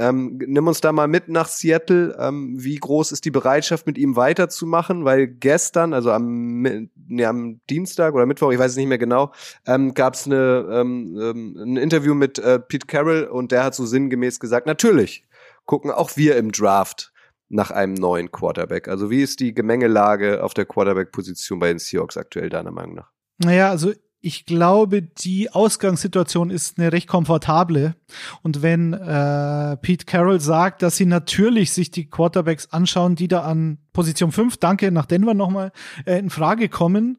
Ähm, nimm uns da mal mit nach Seattle. Ähm, wie groß ist die Bereitschaft, mit ihm weiterzumachen? Weil gestern, also am, nee, am Dienstag oder Mittwoch, ich weiß es nicht mehr genau, ähm, gab es eine, ähm, ähm, ein Interview mit äh, Pete Carroll und der hat so sinngemäß gesagt, natürlich gucken auch wir im Draft nach einem neuen Quarterback. Also wie ist die Gemengelage auf der Quarterback-Position bei den Seahawks aktuell deiner Meinung nach? Naja, also ich glaube, die Ausgangssituation ist eine recht komfortable. Und wenn äh, Pete Carroll sagt, dass sie natürlich sich die Quarterbacks anschauen, die da an Position 5, danke, nach Denver nochmal, äh, in Frage kommen,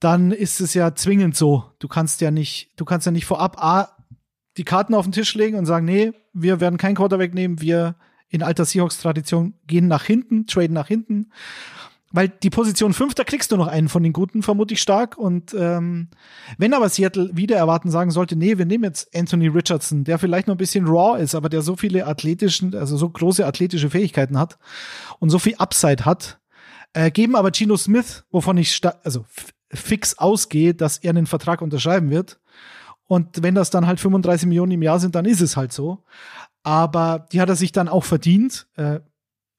dann ist es ja zwingend so. Du kannst ja nicht, du kannst ja nicht vorab A, die Karten auf den Tisch legen und sagen, nee, wir werden kein Quarterback nehmen, wir in alter Seahawks-Tradition gehen nach hinten, traden nach hinten. Weil die Position 5, da kriegst du noch einen von den Guten, vermute ich stark. Und ähm, wenn aber Seattle wieder erwarten sagen sollte, nee, wir nehmen jetzt Anthony Richardson, der vielleicht noch ein bisschen raw ist, aber der so viele athletischen, also so große athletische Fähigkeiten hat und so viel Upside hat, äh, geben aber Gino Smith, wovon ich also fix ausgehe, dass er einen Vertrag unterschreiben wird. Und wenn das dann halt 35 Millionen im Jahr sind, dann ist es halt so. Aber die hat er sich dann auch verdient. Äh,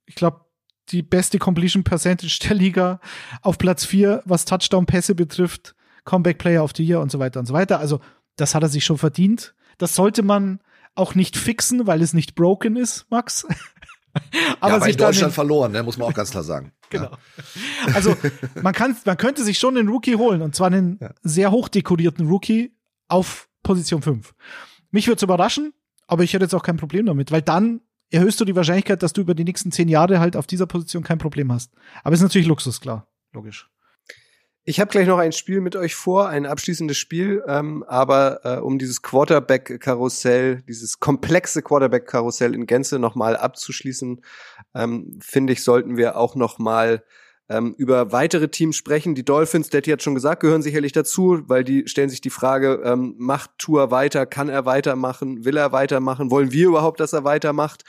ich glaube, die beste Completion Percentage der Liga auf Platz 4, was Touchdown-Pässe betrifft, Comeback Player of the Year und so weiter und so weiter. Also, das hat er sich schon verdient. Das sollte man auch nicht fixen, weil es nicht broken ist, Max. aber ja, sich in Deutschland verloren, ne, muss man auch ganz klar sagen. genau. Ja. Also man kann, man könnte sich schon einen Rookie holen und zwar einen ja. sehr hoch dekorierten Rookie auf Position 5. Mich würde es überraschen, aber ich hätte jetzt auch kein Problem damit, weil dann erhöhst du die Wahrscheinlichkeit, dass du über die nächsten zehn Jahre halt auf dieser Position kein Problem hast. Aber ist natürlich Luxus, klar. Logisch. Ich habe gleich noch ein Spiel mit euch vor, ein abschließendes Spiel, ähm, aber äh, um dieses Quarterback-Karussell, dieses komplexe Quarterback-Karussell in Gänze nochmal abzuschließen, ähm, finde ich, sollten wir auch nochmal ähm, über weitere Teams sprechen. Die Dolphins, Daddy hat schon gesagt, gehören sicherlich dazu, weil die stellen sich die Frage, ähm, macht Tour weiter, kann er weitermachen, will er weitermachen, wollen wir überhaupt, dass er weitermacht?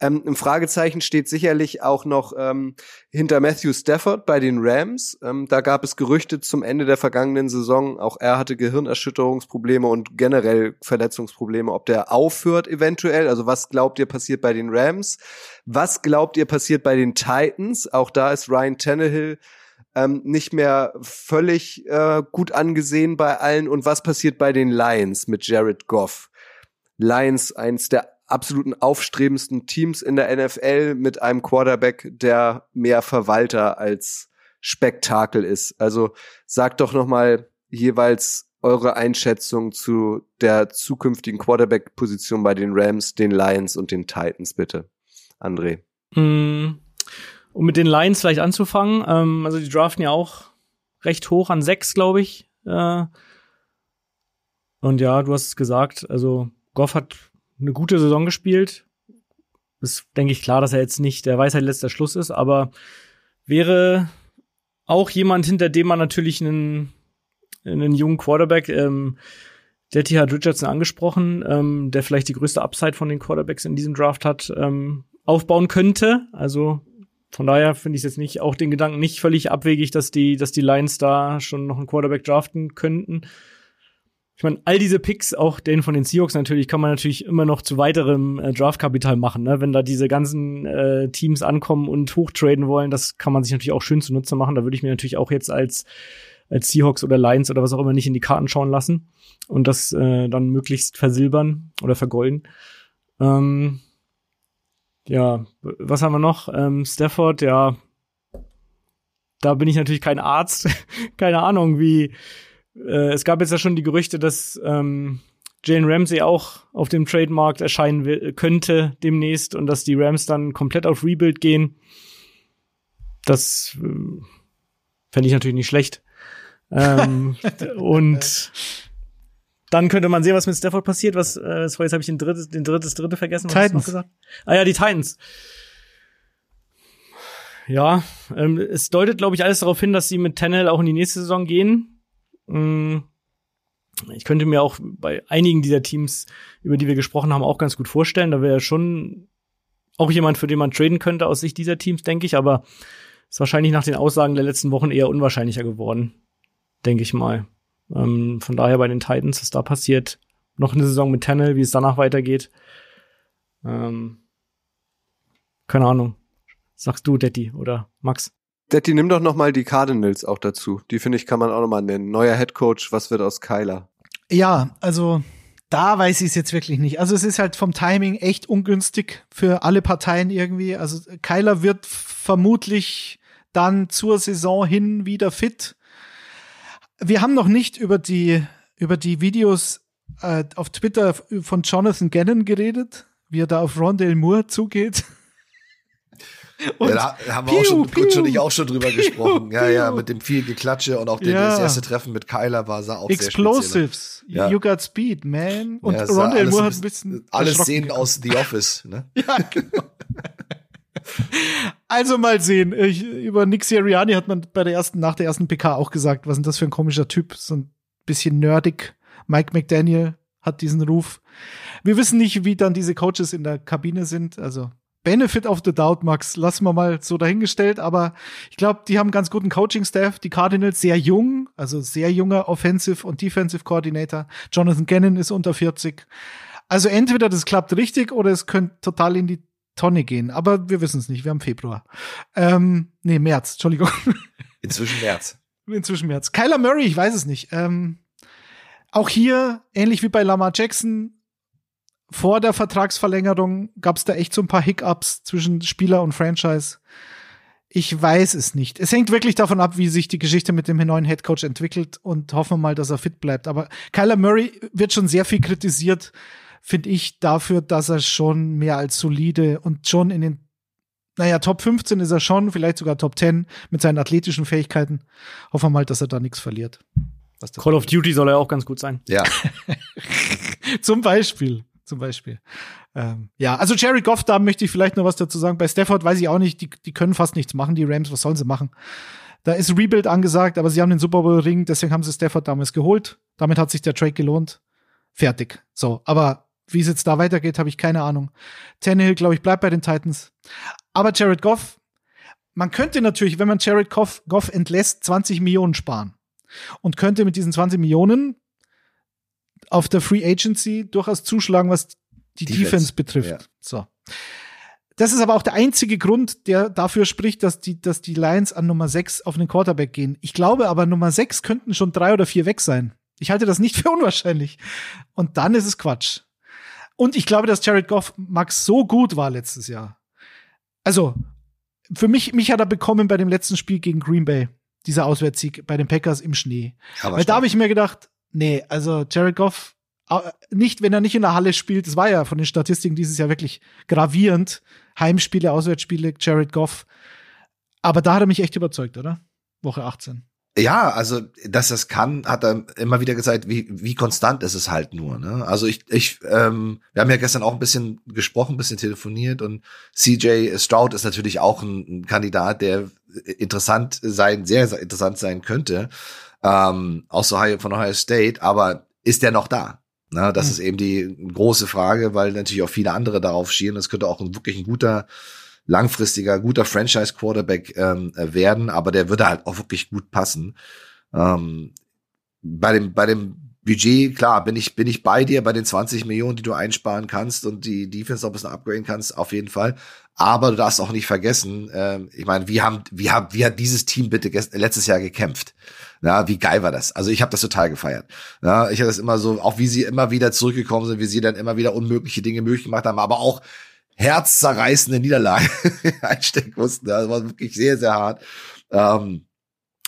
Ähm, Im Fragezeichen steht sicherlich auch noch ähm, hinter Matthew Stafford bei den Rams. Ähm, da gab es Gerüchte zum Ende der vergangenen Saison. Auch er hatte Gehirnerschütterungsprobleme und generell Verletzungsprobleme. Ob der aufhört eventuell? Also was glaubt ihr passiert bei den Rams? Was glaubt ihr passiert bei den Titans? Auch da ist Ryan Tannehill ähm, nicht mehr völlig äh, gut angesehen bei allen. Und was passiert bei den Lions mit Jared Goff? Lions, eins der absoluten aufstrebendsten Teams in der NFL mit einem Quarterback, der mehr Verwalter als Spektakel ist. Also sagt doch noch mal jeweils eure Einschätzung zu der zukünftigen Quarterback-Position bei den Rams, den Lions und den Titans, bitte. André. Mm, um mit den Lions vielleicht anzufangen, ähm, also die draften ja auch recht hoch an sechs, glaube ich. Äh, und ja, du hast es gesagt, also Goff hat eine gute Saison gespielt. Ist, denke ich, klar, dass er jetzt nicht der Weisheit letzter Schluss ist, aber wäre auch jemand, hinter dem man natürlich einen, einen jungen Quarterback, ähm, der hat Richardson angesprochen, ähm, der vielleicht die größte Upside von den Quarterbacks in diesem Draft hat, ähm, aufbauen könnte. Also von daher finde ich jetzt nicht, auch den Gedanken nicht völlig abwegig, dass die, dass die Lions da schon noch einen Quarterback draften könnten. Ich meine, all diese Picks, auch den von den Seahawks natürlich, kann man natürlich immer noch zu weiterem äh, Draftkapital machen. Ne? Wenn da diese ganzen äh, Teams ankommen und hochtraden wollen, das kann man sich natürlich auch schön zunutze machen. Da würde ich mir natürlich auch jetzt als, als Seahawks oder Lions oder was auch immer nicht in die Karten schauen lassen und das äh, dann möglichst versilbern oder vergolden. Ähm, ja, was haben wir noch? Ähm, Stafford, ja, da bin ich natürlich kein Arzt. Keine Ahnung, wie äh, es gab jetzt ja schon die Gerüchte, dass ähm, Jane Ramsey auch auf dem Trademark erscheinen will, könnte demnächst und dass die Rams dann komplett auf Rebuild gehen. Das äh, fände ich natürlich nicht schlecht. ähm, und dann könnte man sehen, was mit Stafford passiert. Was, äh, jetzt habe ich den drittes, den drittes, dritte vergessen. Was Titans. noch gesagt? Ah ja, die Titans. Ja, ähm, es deutet, glaube ich, alles darauf hin, dass sie mit Tannehill auch in die nächste Saison gehen. Mm, Ich könnte mir auch bei einigen dieser Teams, über die wir gesprochen haben, auch ganz gut vorstellen. Da wäre schon auch jemand, für den man traden könnte aus Sicht dieser Teams, denke ich. Aber ist wahrscheinlich nach den Aussagen der letzten Wochen eher unwahrscheinlicher geworden, denke ich mal. Ähm, von daher bei den Titans, was da passiert, noch eine Saison mit Tannehill, wie es danach weitergeht. Ähm, keine Ahnung. Sagst du, Detti oder Max? Detti, nimm doch noch mal die Cardinals auch dazu. Die finde ich, kann man auch noch mal nennen. Neuer Head Coach, was wird aus Kyler? Ja, also da weiß ich es jetzt wirklich nicht. Also es ist halt vom Timing echt ungünstig für alle Parteien irgendwie. Also Kyler wird vermutlich dann zur Saison hin wieder fit. Wir haben noch nicht über die über die Videos äh, auf Twitter von Jonathan Gannon geredet, wie er da auf Rondale Moore zugeht. Und ja, da haben wir auch schon, Kutsch und ich auch schon drüber gesprochen. Ja, ja, mit dem viel Geklatsche und auch den, Ja. das erste Treffen mit Kyler war sah auch sehr speziell. Explosives. You got speed, man. Und Ja, alles Moore hat ein bisschen Alles Szenen geguckt. aus The Office, ne? Ja, genau. Also mal sehen. Ich, über Nick Sirianni hat man bei der ersten, nach der ersten PK auch gesagt, was ist das für ein komischer Typ? So ein bisschen nerdig. Mike McDaniel hat diesen Ruf. Wir wissen nicht, wie dann diese Coaches in der Kabine sind. Also Benefit of the Doubt, Max, lassen wir mal so dahingestellt. Aber ich glaube, die haben ganz guten Coaching-Staff. Die Cardinals sehr jung, also sehr junger Offensive und Defensive Coordinator. Jonathan Gannon ist unter 40. Also entweder das klappt richtig oder es könnte total in die Tonne gehen. Aber wir wissen es nicht. Wir haben Februar. Ähm, nee, März, Entschuldigung. Inzwischen März. Inzwischen März. Kyler Murray, ich weiß es nicht. Ähm, auch hier, ähnlich wie bei Lamar Jackson, vor der Vertragsverlängerung gab es da echt so ein paar Hiccups zwischen Spieler und Franchise. Ich weiß es nicht. Es hängt wirklich davon ab, wie sich die Geschichte mit dem neuen Headcoach entwickelt und hoffen wir mal, dass er fit bleibt. Aber Kyler Murray wird schon sehr viel kritisiert, finde ich, dafür, dass er schon mehr als solide und schon in den, naja, Top 15 ist er schon, vielleicht sogar Top 10 mit seinen athletischen Fähigkeiten. Hoffen wir mal, dass er da nichts verliert. Call of Duty soll ja auch ganz gut sein. Ja. Zum Beispiel. Zum Beispiel. Ähm, ja, also Jerry Goff, da möchte ich vielleicht noch was dazu sagen. Bei Stafford weiß ich auch nicht, die, die können fast nichts machen, die Rams, was sollen sie machen? Da ist Rebuild angesagt, aber sie haben den Super Bowl Ring, deswegen haben sie Stafford damals geholt. Damit hat sich der Trade gelohnt. Fertig. So, aber wie es jetzt da weitergeht, habe ich keine Ahnung. Tannehill, glaube ich, bleibt bei den Titans. Aber Jared Goff, man könnte natürlich, wenn man Jared Goff, Goff entlässt, 20 Millionen sparen. Und könnte mit diesen 20 Millionen auf der Free Agency durchaus zuschlagen, was die Defense, Defense, betrifft. ja. So. Das ist aber auch der einzige Grund, der dafür spricht, dass die, dass die Lions an Nummer 6 auf einen Quarterback gehen. Ich glaube aber, Nummer 6 könnten schon drei oder vier weg sein. Ich halte das nicht für unwahrscheinlich. Und dann ist es Quatsch. Und ich glaube, dass Jared Goff Max so gut war letztes Jahr. Also, für mich, mich hat er bekommen bei dem letzten Spiel gegen Green Bay. Dieser Auswärtssieg bei den Packers im Schnee. Aber Weil da habe ich mir gedacht, nee, also Jared Goff, nicht, wenn er nicht in der Halle spielt, das war ja von den Statistiken dieses Jahr wirklich gravierend. Heimspiele, Auswärtsspiele, Jared Goff. Aber da hat er mich echt überzeugt, oder? Woche 18. Ja, also dass das kann, hat er immer wieder gesagt, wie, wie konstant ist es halt nur. Ne? Also ich, ich, ähm, wir haben ja gestern auch ein bisschen gesprochen, ein bisschen telefoniert und CJ Stroud ist natürlich auch ein, ein Kandidat, der interessant sein, sehr, sehr interessant sein könnte, ähm, aus Ohio, von Ohio State, aber ist der noch da? Na, das mhm. ist eben die große Frage, weil natürlich auch viele andere darauf schielen. Das könnte auch ein, wirklich ein guter, langfristiger, guter Franchise-Quarterback ähm, werden, aber der würde halt auch wirklich gut passen. Ähm, bei dem, bei dem Budget, klar, bin ich, bin ich bei dir bei den 20 Millionen, die du einsparen kannst und die Defense noch ein bisschen upgraden kannst, auf jeden Fall. Aber du darfst auch nicht vergessen, äh, ich meine, wie haben, wie haben, wie hat dieses Team bitte letztes Jahr gekämpft? Ja, wie geil war das? Also ich habe das total gefeiert. Ja, ich habe das immer so, auch wie sie immer wieder zurückgekommen sind, wie sie dann immer wieder unmögliche Dinge möglich gemacht haben, aber auch herzzerreißende Niederlagen einstecken mussten. Das war wirklich sehr, sehr hart. Ähm,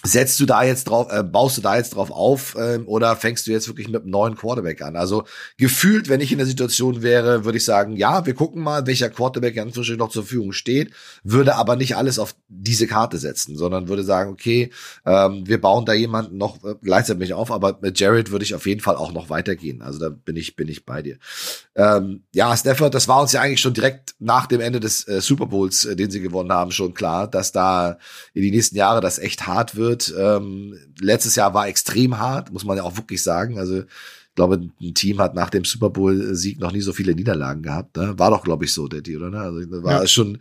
setzt du da jetzt drauf, äh, baust du da jetzt drauf auf ähm, oder fängst du jetzt wirklich mit einem neuen Quarterback an? Also gefühlt, wenn ich in der Situation wäre, würde ich sagen, ja, wir gucken mal, welcher Quarterback inzwischen noch zur Verfügung steht, würde aber nicht alles auf diese Karte setzen, sondern würde sagen, okay, ähm, wir bauen da jemanden noch äh, gleichzeitig auf, aber mit Jared würde ich auf jeden Fall auch noch weitergehen. Also da bin ich bin ich bei dir. Ähm, ja, Stafford, das war uns ja eigentlich schon direkt nach dem Ende des äh, Super Bowls, äh, den sie gewonnen haben, schon klar, dass da in die nächsten Jahre das echt hart wird wird. Ähm, letztes Jahr war extrem hart, muss man ja auch wirklich sagen. Also ich glaube, ein Team hat nach dem Super Bowl-Sieg noch nie so viele Niederlagen gehabt. Ne? War doch, glaube ich, so, Daddy, oder? Ne? Also das war ja. schon,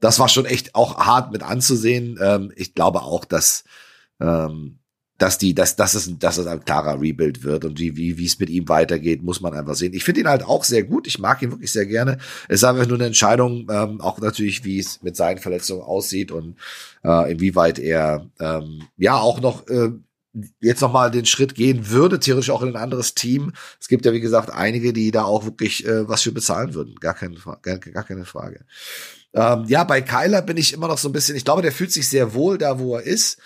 das war schon echt auch hart mit anzusehen. Ähm, ich glaube auch, dass ähm, dass die, dass, dass es, dass es ein klarer Rebuild wird und wie, wie, wie es mit ihm weitergeht, muss man einfach sehen. Ich finde ihn halt auch sehr gut. Ich mag ihn wirklich sehr gerne. Es ist einfach nur eine Entscheidung, ähm, auch natürlich, wie es mit seinen Verletzungen aussieht und äh, inwieweit er ähm, ja auch noch äh, jetzt noch mal den Schritt gehen würde, theoretisch auch in ein anderes Team. Es gibt ja, wie gesagt, einige, die da auch wirklich äh, was für bezahlen würden. Gar keine, gar, gar keine Frage. Ähm, ja, bei Kyler bin ich immer noch so ein bisschen, ich glaube, der fühlt sich sehr wohl da, wo er ist.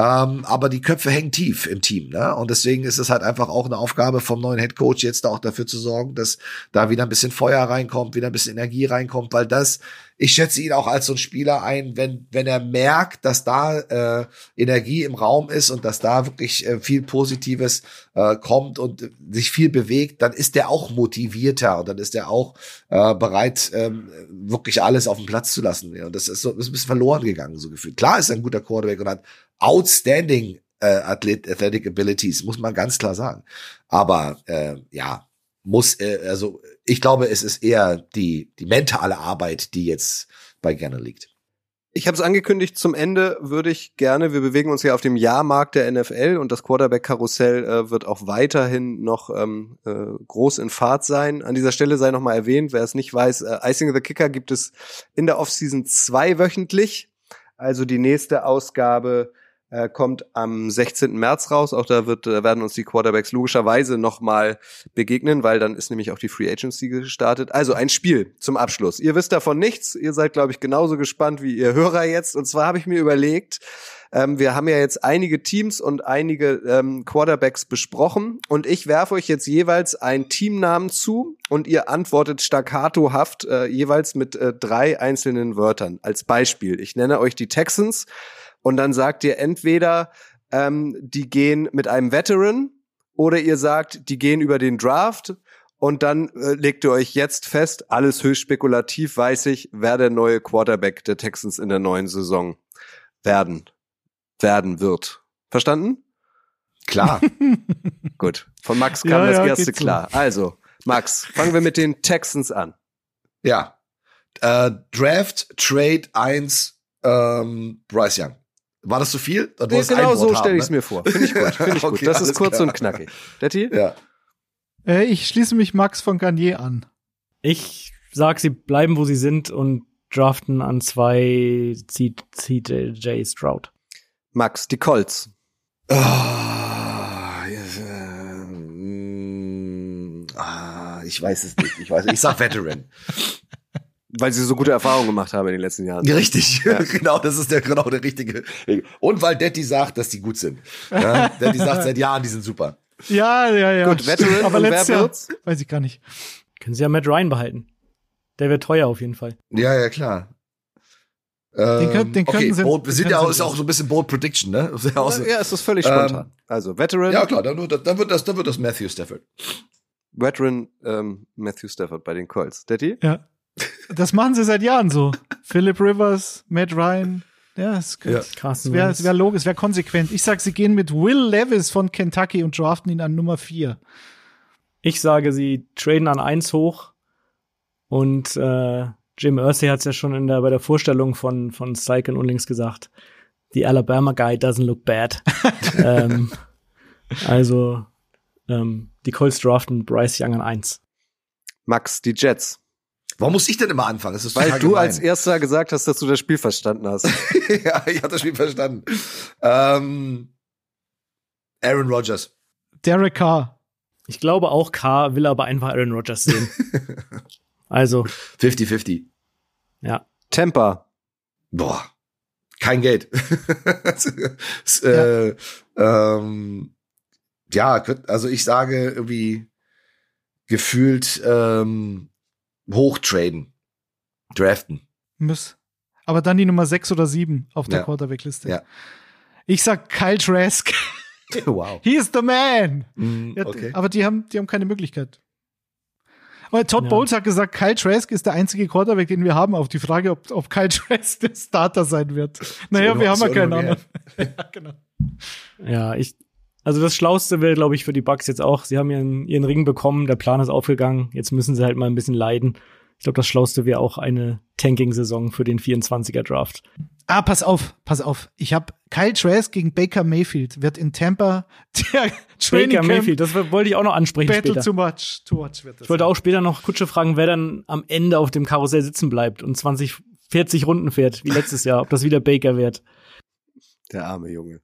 Ähm, aber die Köpfe hängen tief im Team, ne? Und deswegen ist es halt einfach auch eine Aufgabe vom neuen Head Coach jetzt auch dafür zu sorgen, dass da wieder ein bisschen Feuer reinkommt, wieder ein bisschen Energie reinkommt, weil das, ich schätze ihn auch als so ein Spieler ein, wenn, wenn er merkt, dass da äh, Energie im Raum ist und dass da wirklich äh, viel Positives äh, kommt und sich viel bewegt, dann ist er auch motivierter und dann ist er auch äh, bereit, ähm, wirklich alles auf den Platz zu lassen. Und das ist so ist ein bisschen verloren gegangen, so gefühlt. Klar ist er ein guter Quarterback und hat outstanding äh, Athletic Abilities, muss man ganz klar sagen. Aber äh, ja, muss, äh, also ich glaube, es ist eher die, die mentale Arbeit, die jetzt bei Gerne liegt. Ich habe es angekündigt, zum Ende würde ich gerne, wir bewegen uns ja auf dem Jahrmarkt der NFL und das Quarterback-Karussell äh, wird auch weiterhin noch ähm, äh, groß in Fahrt sein. An dieser Stelle sei nochmal erwähnt, wer es nicht weiß, äh, Icing the Kicker gibt es in der Offseason zweiwöchentlich. Also die nächste Ausgabe äh, kommt am 16. März raus. Auch da wird, äh, werden uns die Quarterbacks logischerweise nochmal begegnen, weil dann ist nämlich auch die Free Agency gestartet. Also ein Spiel zum Abschluss. Ihr wisst davon nichts. Ihr seid, glaube ich, genauso gespannt wie ihr Hörer jetzt. Und zwar habe ich mir überlegt, ähm, wir haben ja jetzt einige Teams und einige ähm, Quarterbacks besprochen und ich werfe euch jetzt jeweils einen Teamnamen zu und ihr antwortet staccatohaft äh, jeweils mit äh, drei einzelnen Wörtern. Als Beispiel, ich nenne euch die Texans und dann sagt ihr entweder, ähm, die gehen mit einem Veteran oder ihr sagt, die gehen über den Draft und dann äh, legt ihr euch jetzt fest, alles höchst spekulativ, weiß ich, wer der neue Quarterback der Texans in der neuen Saison werden, werden wird. Verstanden? Klar. Gut. Von Max kam ja, das ja, erste klar. So. Also, Max, fangen wir mit den Texans an. Ja. Äh, Draft Trade 1 ähm, Bryce Young. War das zu viel? Du nee, genau so stelle ich es ne? mir vor. Finde ich gut. Finde ich okay, gut. Das ist kurz klar. und knackig. Detti? Ja. Äh, ich schließe mich Max von Garnier an. Ich sag, sie bleiben, wo sie sind und draften an zwei CJ Stroud. Max, die Colts. Oh, äh, ah, ich weiß es nicht. Ich weiß, ich sag Veteran. Weil sie so gute Erfahrungen gemacht haben in den letzten Jahren. Richtig, ja. genau, das ist der genau der richtige. Und weil Daddy sagt, dass die gut sind. Ja, Daddy sagt seit Jahren, die sind super. Ja, ja, ja. Gut, Veteran aber letztes Jahr, weiß ich gar nicht. Können sie ja Matt Ryan behalten. Der wird teuer auf jeden Fall. Ja, ja, klar. Den, können, den okay, sie, bold, wir sind ja ist auch so ein bisschen Bold Prediction, ne? Ja, ja, ist das völlig spontan. Ähm, also Veteran. Ja klar, dann, dann wird das, dann wird das Matthew Stafford. Veteran ähm, Matthew Stafford bei den Colts. Daddy? Ja. Das machen sie seit Jahren so. Philip Rivers, Matt Ryan. Ja, es, ja. es wäre wär logisch, es wäre konsequent. Ich sag, sie gehen mit Will Levis von Kentucky und draften ihn an Nummer 4. Ich sage, sie traden an eins hoch und äh, Jim Irsay hat es ja schon in der, bei der Vorstellung von, von Steichen unlängst gesagt. The Alabama guy doesn't look bad. ähm, also, ähm, die Colts draften Bryce Young an eins. Max, die Jets. Warum muss ich denn immer anfangen? Das ist Weil du gemein. als erster gesagt hast, dass du das Spiel verstanden hast. ja, ich habe das Spiel verstanden. Ähm, Aaron Rodgers. Derek Carr. Ich glaube auch K will aber einfach Aaron Rodgers sehen. also, 50-50. ja. Tampa. Boah, kein Geld. Äh, ähm, ja, also ich sage irgendwie gefühlt ähm, hochtraden, draften. Muss. Aber dann die Nummer 6 oder 7 auf der Ja. Quarterback-Liste. Ja. Ich sag Kyle Trask. Wow. He is the man. Mm, Ja, okay. Aber die haben, die haben keine Möglichkeit. Aber Todd Ja. Bowles hat gesagt, Kyle Trask ist der einzige Quarterback, den wir haben. Auf die Frage, ob, ob Kyle Trask der Starter sein wird. Naja, So, wir haben ja keinen anderen. ja, genau. Ja, ich, also das Schlauste wäre, glaube ich, für die Bucks jetzt auch. Sie haben ihren, ihren Ring bekommen, der Plan ist aufgegangen. Jetzt müssen sie halt mal ein bisschen leiden. Ich glaube, das Schlauste wäre auch eine Tanking-Saison für den 24er Draft. Ah, pass auf, pass auf. Ich habe Kyle Trask gegen Baker Mayfield wird in Tampa der Training Baker Mayfield, das wollte ich auch noch ansprechen Battle später. too much, too much wird das. Ich wollte auch später noch Kutsche fragen, wer dann am Ende auf dem Karussell sitzen bleibt und 20, 40 Runden fährt, wie letztes Jahr, ob das wieder Baker wird. Der arme Junge.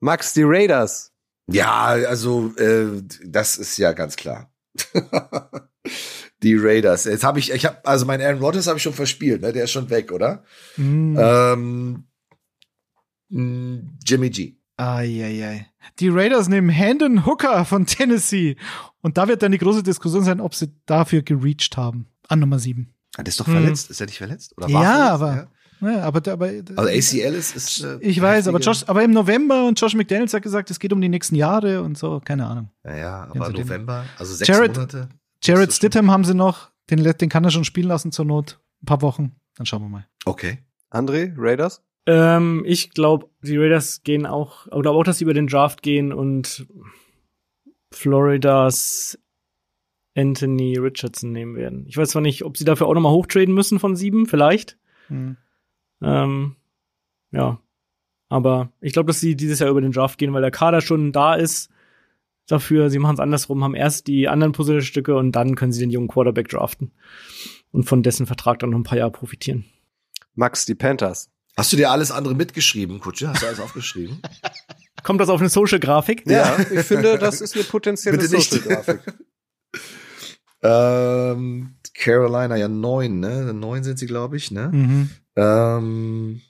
Max, die Raiders. Ja, also äh, das ist ja ganz klar. die Raiders. Jetzt habe ich, ich habe, also mein Aaron Rodgers habe ich schon verspielt, ne? Der ist schon weg, oder? Mm. Ähm, mh, Jimmy G. Eieiei. Die Raiders nehmen Hendon Hooker von Tennessee. Und da wird dann die große Diskussion sein, ob sie dafür gereached haben. An Nummer 7. Ah, der ist doch Hm. verletzt. Ist er nicht verletzt? Oder Ja, verletzt? aber- Ja, aber, aber Also ACL ist. ist äh, ich weiß, aber Josh, aber im November und Josh McDaniels hat gesagt, es geht um die nächsten Jahre und so, keine Ahnung. Ja, ja, Ja, aber November, also sechs Jared- Monate. Jared. Stidham haben sie noch, den, den kann er schon spielen lassen zur Not. Ein paar Wochen, dann schauen wir mal. Okay. André, Raiders? Ähm, ich glaube, die Raiders gehen auch, ich glaube auch, dass sie über den Draft gehen und Floridas Anthony Richardson nehmen werden. Ich weiß zwar nicht, ob sie dafür auch nochmal hochtraden müssen von sieben, vielleicht. Hm. Ähm, ja. Aber ich glaube, dass sie dieses Jahr über den Draft gehen, weil der Kader schon da ist dafür. Sie machen es andersrum, haben erst die anderen Puzzlestücke und dann können sie den jungen Quarterback draften und von dessen Vertrag dann noch ein paar Jahre profitieren. Max, die Panthers. Hast du dir alles andere mitgeschrieben, Kutsche? Hast du alles aufgeschrieben? Kommt das auf eine Social-Grafik? Ja, ich finde, das ist eine potenzielle. Social-Grafik. ähm, Carolina, ja neun, ne? Neun sind sie, glaube ich, ne? Mhm. Ähm,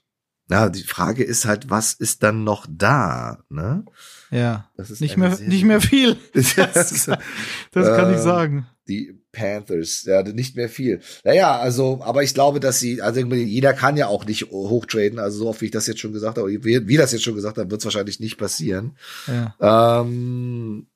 ja, die Frage ist halt, was ist dann noch da, ne? Ja. Das ist Nicht mehr, nicht mehr viel. Das, Das, das kann ich Ähm, sagen. die Panthers, ja, nicht mehr viel. Naja, also, aber ich glaube, dass sie, also jeder kann ja auch nicht hochtraden, also so oft wie ich das jetzt schon gesagt habe, wie, wie das jetzt schon gesagt habe, wird es wahrscheinlich nicht passieren. Ja. Ähm,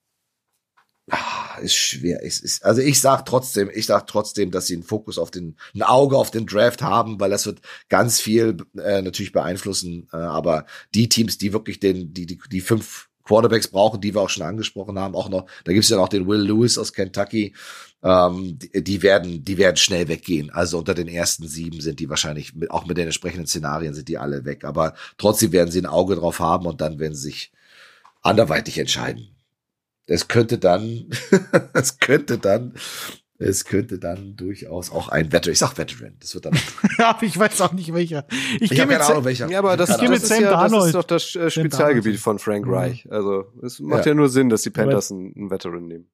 ah, ist schwer. Es ist, also ich sag trotzdem, ich sag trotzdem, dass sie einen Fokus auf den, ein Auge auf den Draft haben, weil das wird ganz viel äh, natürlich beeinflussen. Äh, aber die Teams, die wirklich den, die, die, die fünf Quarterbacks brauchen, die wir auch schon angesprochen haben, auch noch, da gibt's ja noch den Will Lewis aus Kentucky, ähm, die, die werden, die werden schnell weggehen. Also unter den ersten sieben sind die wahrscheinlich, mit, auch mit den entsprechenden Szenarien sind die alle weg. Aber trotzdem werden sie ein Auge drauf haben und dann werden sie sich anderweitig entscheiden. Es könnte dann, es könnte dann, es könnte dann durchaus auch ein Veteran, ich sag Veteran, das wird dann, Aber ich weiß auch nicht welcher. Ich, ich gehe habe mit, keine Ahnung, welcher. Ja, aber das, Ich das, ist, Sam ja, das ist doch das äh, Spezialgebiet von Frank Mhm. Reich. Also es macht Ja. ja, nur Sinn, dass die Panthers einen, einen Veteran nehmen.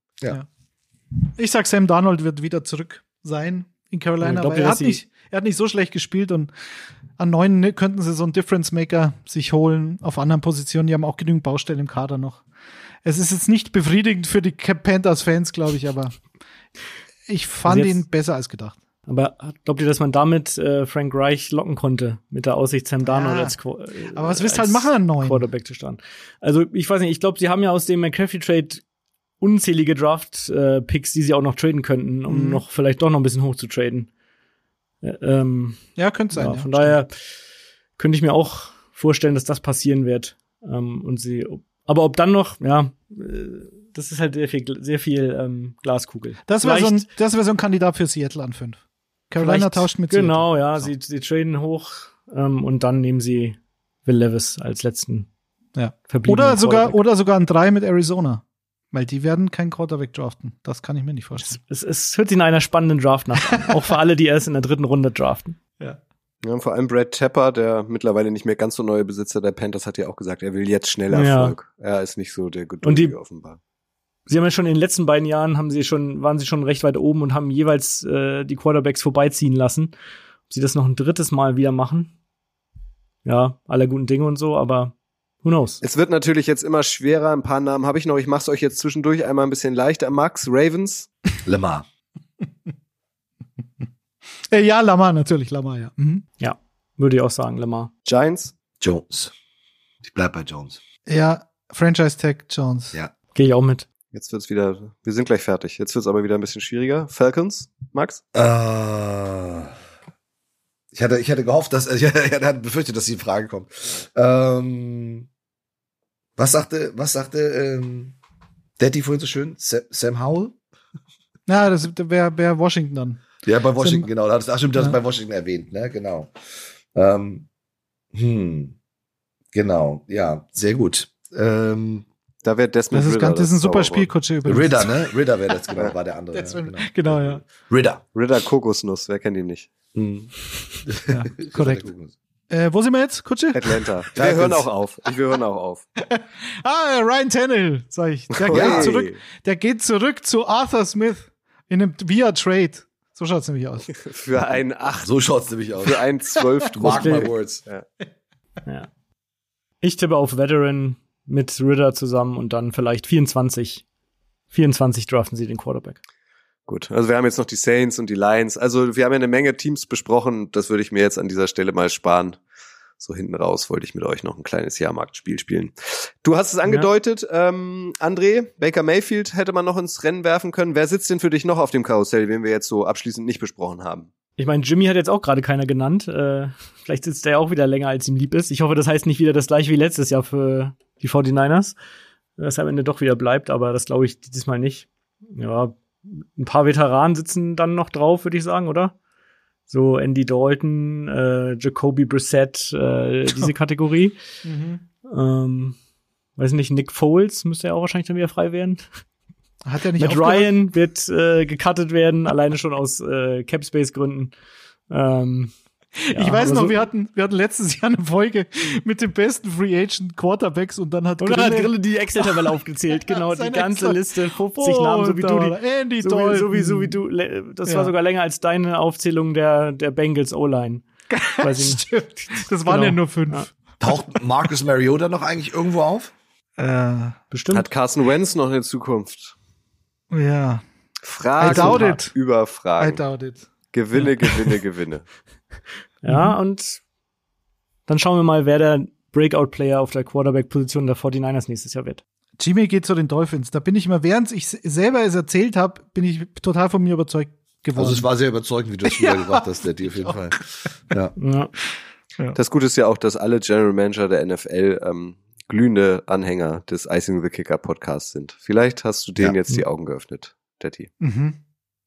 ich sag, Sam Darnold wird wieder zurück sein in Carolina, glaub, weil er hat, nicht, er hat nicht so schlecht gespielt und an neun ne- könnten sie so einen Difference Maker sich holen auf anderen Positionen. Die haben auch genügend Baustellen im Kader noch. Es ist jetzt nicht befriedigend für die Panthers-Fans, glaube ich, aber ich fand Also ihn besser als gedacht. Aber glaubt ihr, dass man damit äh, Frank Reich locken konnte, mit der Aussicht, Sam Darnold Ja. als, Qu- äh, Aber was willst du als halt machen an neun? Quarterback zu starten? Also ich weiß nicht, ich glaube, sie haben ja aus dem McCaffrey-Trade unzählige Draft-Picks, die sie auch noch traden könnten, um Mhm. noch vielleicht doch noch ein bisschen hoch zu traden. Äh, ähm, Ja, könnte sein. ja, ja, von stimmt. daher könnte ich mir auch vorstellen, dass das passieren wird. Ähm, und sie Aber ob dann noch, ja, äh, das ist halt sehr viel, sehr viel ähm, Glaskugel. Das wäre so, ein, das wär so ein Kandidat für Seattle an fünf. Carolina tauscht mit Genau, Seattle. ja, so. sie, sie traden hoch ähm, und dann nehmen sie Will Levis als letzten ja. Oder sogar, oder sogar ein drei mit Arizona. Weil die werden keinen Quarterback draften. Das kann ich mir nicht vorstellen. Es, es, es hört sich in einer spannenden Draft nach an. auch für alle, die erst in der dritten Runde draften. Ja. Ja, vor allem Brad Tepper, der mittlerweile nicht mehr ganz so neue Besitzer der Panthers, hat ja auch gesagt, er will jetzt schneller Erfolg. Ja. Er ist nicht so der Geduldige offenbar. Sie haben ja schon in den letzten beiden Jahren haben sie schon, waren sie schon recht weit oben und haben jeweils äh, die Quarterbacks vorbeiziehen lassen. Ob sie das noch ein drittes Mal wieder machen? Ja, aller guten Dinge und so, aber Who knows? Es wird natürlich jetzt immer schwerer. Ein paar Namen habe ich noch. Ich mache es euch jetzt zwischendurch einmal ein bisschen leichter. Max, Ravens. Lamar. Äh, ja, Lamar, natürlich, Lamar, ja. Mhm. Ja, würde ich auch sagen, Lamar. Giants. Jones. Ich bleib bei Jones. Ja, Franchise Tag Jones. Ja. Gehe ich auch mit. Jetzt wird's wieder, wir sind gleich fertig. Jetzt wird's aber wieder ein bisschen schwieriger. Falcons, Max? Äh, ich hatte, ich hatte gehofft, dass, ich hatte befürchtet, dass die Frage kommt. Ähm, was sagte, was sagte, ähm, Daddy vorhin so schön? Sam, Sam Howell? Ja, das wäre wär Washington dann. Ja, bei Washington, genau. Ach stimmt, das ja. bei Washington erwähnt, ne? Genau. Ähm, hm. Genau, ja, sehr gut. Ähm, da wäre Desmond das ist, Ritter, ganz, das ist ein super Spielkutsche übrigens. Ridder, ne? Ridder wäre das, genau, war der andere. ja, genau. genau, ja. Ridder. Ridder Kokosnuss, wer kennt ihn nicht? Hm. Ja, korrekt. Äh, wo sind wir jetzt, Kutsche? Atlanta. Wir hören auch auf. Wir hören auch auf. ah, Ryan Tannehill, sag ich. Der, hey. geht zurück, der geht zurück zu Arthur Smith in einem Via Trade. So schaut's nämlich aus. für einen acht. So schaut's nämlich aus. Für einen zwölf. Mark my words. Ja. ja. Ich tippe auf Veteran mit Ritter zusammen und dann vielleicht 24. 24 draften sie den Quarterback. Gut, also wir haben jetzt noch die Saints und die Lions. Also wir haben ja eine Menge Teams besprochen. Das würde ich mir jetzt an dieser Stelle mal sparen. So hinten raus wollte ich mit euch noch ein kleines Jahrmarktspiel spielen. Du hast es angedeutet, ja. ähm, André, Baker Mayfield hätte man noch ins Rennen werfen können. Wer sitzt denn für dich noch auf dem Karussell, den wir jetzt so abschließend nicht besprochen haben? Ich meine, Jimmy hat jetzt auch gerade keiner genannt. Äh, vielleicht sitzt er ja auch wieder länger, als ihm lieb ist. Ich hoffe, das heißt nicht wieder das gleiche wie letztes Jahr für die 49ers. Dass er am Ende doch wieder bleibt, aber das glaube ich diesmal nicht. Ja, ein paar Veteranen sitzen dann noch drauf, würde ich sagen, oder? So Andy Dalton, äh, Jacoby Brissett, äh, diese Kategorie. mhm. ähm, weiß nicht, Nick Foles müsste ja auch wahrscheinlich dann wieder frei werden. Hat er nicht Mit Ryan wird äh, gecuttet werden, alleine schon aus äh, Capspace-Gründen. Ähm, ja, ich weiß noch, so wir hatten, wir hatten letztes Jahr eine Folge mit den besten Free Agent Quarterbacks und dann hat Grille, hat Grille die Excel-Tabelle aufgezählt, genau, die ganze Liste, 50 oh, Namen, so wie du die, Andy so, wie, so, wie, so wie du, das ja. war sogar länger als deine Aufzählung der, der Bengals O-Line. Stimmt. Das waren genau. ja nur fünf. Ja. Taucht Marcus Mariota noch eigentlich irgendwo auf? Äh, bestimmt. Hat Carson Wentz noch eine Zukunft? Ja. Fragen I doubt it. über Fragen. I doubt it. Gewinne, Gewinne, Gewinne. Ja, mhm. und dann schauen wir mal, wer der Breakout-Player auf der Quarterback-Position der 49ers nächstes Jahr wird. Jimmy geht zu den Dolphins. Da bin ich immer, während ich selber es erzählt habe, bin ich total von mir überzeugt geworden. Also es war sehr überzeugend, wie du es ja, gesagt hast, der dir auf jeden Fall. Ja. ja. Das Gute ist ja auch, dass alle General Manager der NFL ähm, glühende Anhänger des Icing the Kicker Podcasts sind. Vielleicht hast du denen ja. jetzt die Augen geöffnet, Daddy. Mhm.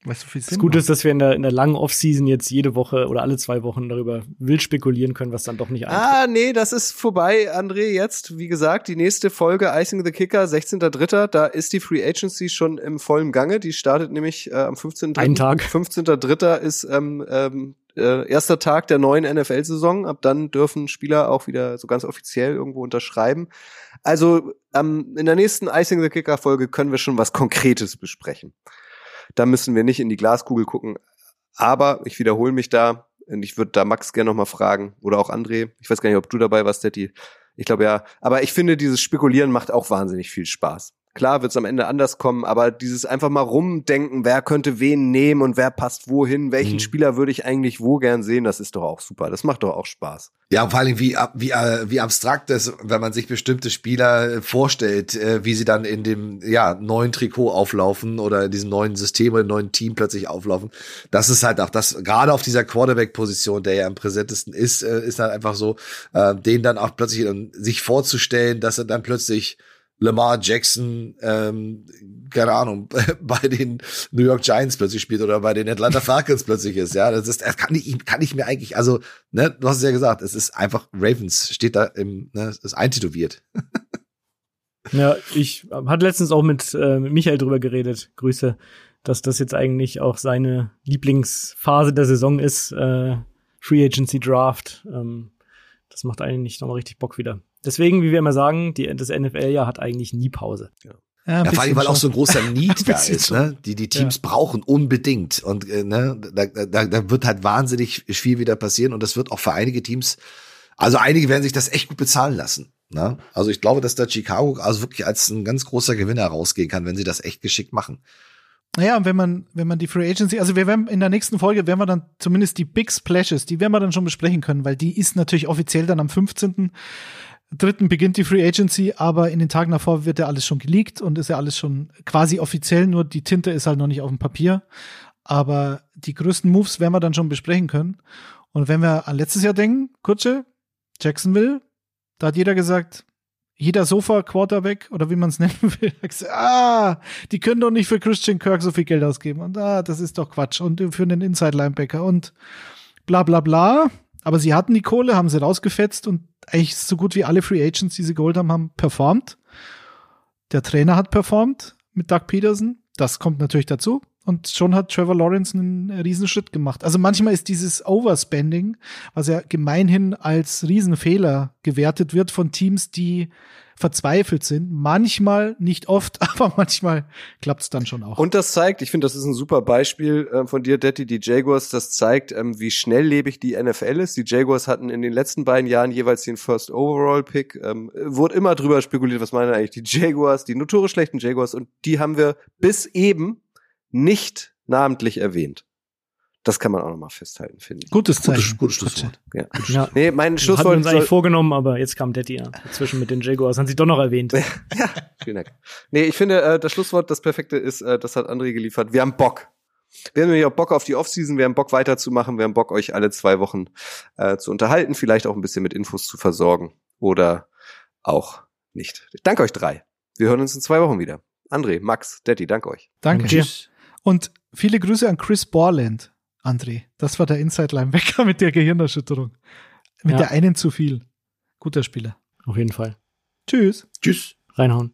Weißt du, viel Sinn das Gute ist, dass wir in der, in der langen Offseason jetzt jede Woche oder alle zwei Wochen darüber wild spekulieren können, was dann doch nicht eintritt. Ah, nee, das ist vorbei, André. Jetzt, wie gesagt, die nächste Folge Icing the Kicker, 16.3., da ist die Free Agency schon im vollen Gange. Die startet nämlich äh, am 15.3. Ein Tag. 15.3. ist ähm, ähm, äh, erster Tag der neuen NFL-Saison. Ab dann dürfen Spieler auch wieder so ganz offiziell irgendwo unterschreiben. Also ähm, in der nächsten Icing the Kicker Folge können wir schon was Konkretes besprechen. Da müssen wir nicht in die Glaskugel gucken. Aber ich wiederhole mich da und ich würde da Max gerne nochmal fragen oder auch André. Ich weiß gar nicht, ob du dabei warst, Detti. Ich glaube ja. Aber ich finde, dieses Spekulieren macht auch wahnsinnig viel Spaß. Klar wird es am Ende anders kommen, aber dieses einfach mal rumdenken, wer könnte wen nehmen und wer passt wohin, welchen mhm. Spieler würde ich eigentlich wo gern sehen, das ist doch auch super. Das macht doch auch Spaß. Ja, vor allem wie, wie, äh, wie abstrakt es, wenn man sich bestimmte Spieler vorstellt, äh, wie sie dann in dem ja, neuen Trikot auflaufen oder in diesem neuen System oder neuen Team plötzlich auflaufen. Das ist halt auch das, gerade auf dieser Quarterback-Position, der ja am präsentesten ist, äh, ist halt einfach so, den dann auch plötzlich sich vorzustellen, dass er dann plötzlich Lamar Jackson, ähm, keine Ahnung, bei den New York Giants plötzlich spielt oder bei den Atlanta Falcons plötzlich ist. Ja, das ist, das kann ich, kann ich mir eigentlich, also, ne, du hast es ja gesagt, es ist einfach Ravens, steht da im, ne, ist eintätowiert. ja, ich hatte letztens auch mit, äh, mit Michael drüber geredet. Grüße, dass das jetzt eigentlich auch seine Lieblingsphase der Saison ist, äh, Free Agency Draft. Ähm, das macht eigentlich nochmal richtig Bock wieder. Deswegen, wie wir immer sagen, die, das NFL-Jahr hat eigentlich nie Pause. Ja. Ja, ja vor allem, weil auch so ein großer Need da ist, ne? Die die Teams ja. brauchen unbedingt und äh, ne, da, da, da wird halt wahnsinnig viel wieder passieren und das wird auch für einige Teams, also einige werden sich das echt gut bezahlen lassen. Ne? Also ich glaube, dass da Chicago also wirklich als ein ganz großer Gewinner rausgehen kann, wenn sie das echt geschickt machen. Naja, und wenn man, wenn man die Free Agency, also wir werden in der nächsten Folge werden wir dann zumindest die Big Splashes, die werden wir dann schon besprechen können, weil die ist natürlich offiziell dann am 15. Dritten beginnt die Free Agency, aber in den Tagen davor wird ja alles schon geleakt und ist ja alles schon quasi offiziell, nur die Tinte ist halt noch nicht auf dem Papier. Aber die größten Moves werden wir dann schon besprechen können. Und wenn wir an letztes Jahr denken, Kutsche, Jacksonville, da hat jeder gesagt, jeder Sofa-Quarterback oder wie man es nennen will, sagt, ah, die können doch nicht für Christian Kirk so viel Geld ausgeben. Und ah, das ist doch Quatsch. Und für einen Inside-Linebacker und bla bla bla. Aber sie hatten die Kohle, haben sie rausgefetzt und eigentlich so gut wie alle Free Agents, die sie geholt haben, haben performt. Der Trainer hat performt mit Doug Peterson. Das kommt natürlich dazu. Und schon hat Trevor Lawrence einen Riesenschritt gemacht. Also manchmal ist dieses Overspending, was ja gemeinhin als Riesenfehler gewertet wird von Teams, die verzweifelt sind. Manchmal, nicht oft, aber manchmal klappt es dann schon auch. Und das zeigt, ich finde, das ist ein super Beispiel äh, von dir, Detti, die Jaguars, das zeigt, ähm, wie schnelllebig die NFL ist. Die Jaguars hatten in den letzten beiden Jahren jeweils den First Overall Pick. Ähm, wurde immer drüber spekuliert, was meinen eigentlich die Jaguars, die notorisch schlechten Jaguars und die haben wir bis eben nicht namentlich erwähnt. Das kann man auch nochmal festhalten, finde ich. Gutes Zeichen. Gutes, gutes Schlusswort. Ja. ja. Nee, mein Schlusswort. Hatten wir uns eigentlich vorgenommen, aber jetzt kam Daddy ja, dazwischen mit den Jaguars. Haben sie doch noch erwähnt. ja, vielen Dank. Nee, ich finde, äh, das Schlusswort, das Perfekte ist, äh, das hat André geliefert. Wir haben Bock. Wir haben ja Bock auf die Offseason, wir haben Bock weiterzumachen, wir haben Bock, euch alle zwei Wochen äh, zu unterhalten, vielleicht auch ein bisschen mit Infos zu versorgen oder auch nicht. Ich danke euch drei. Wir hören uns in zwei Wochen wieder. André, Max, Daddy, danke euch. Danke. Tschüss. Und viele Grüße an Chris Borland. André. Das war der Inside-Linebacker mit der Gehirnerschütterung. Mit ja. der einen zu viel. Guter Spieler. Auf jeden Fall. Tschüss. Tschüss. Reinhauen.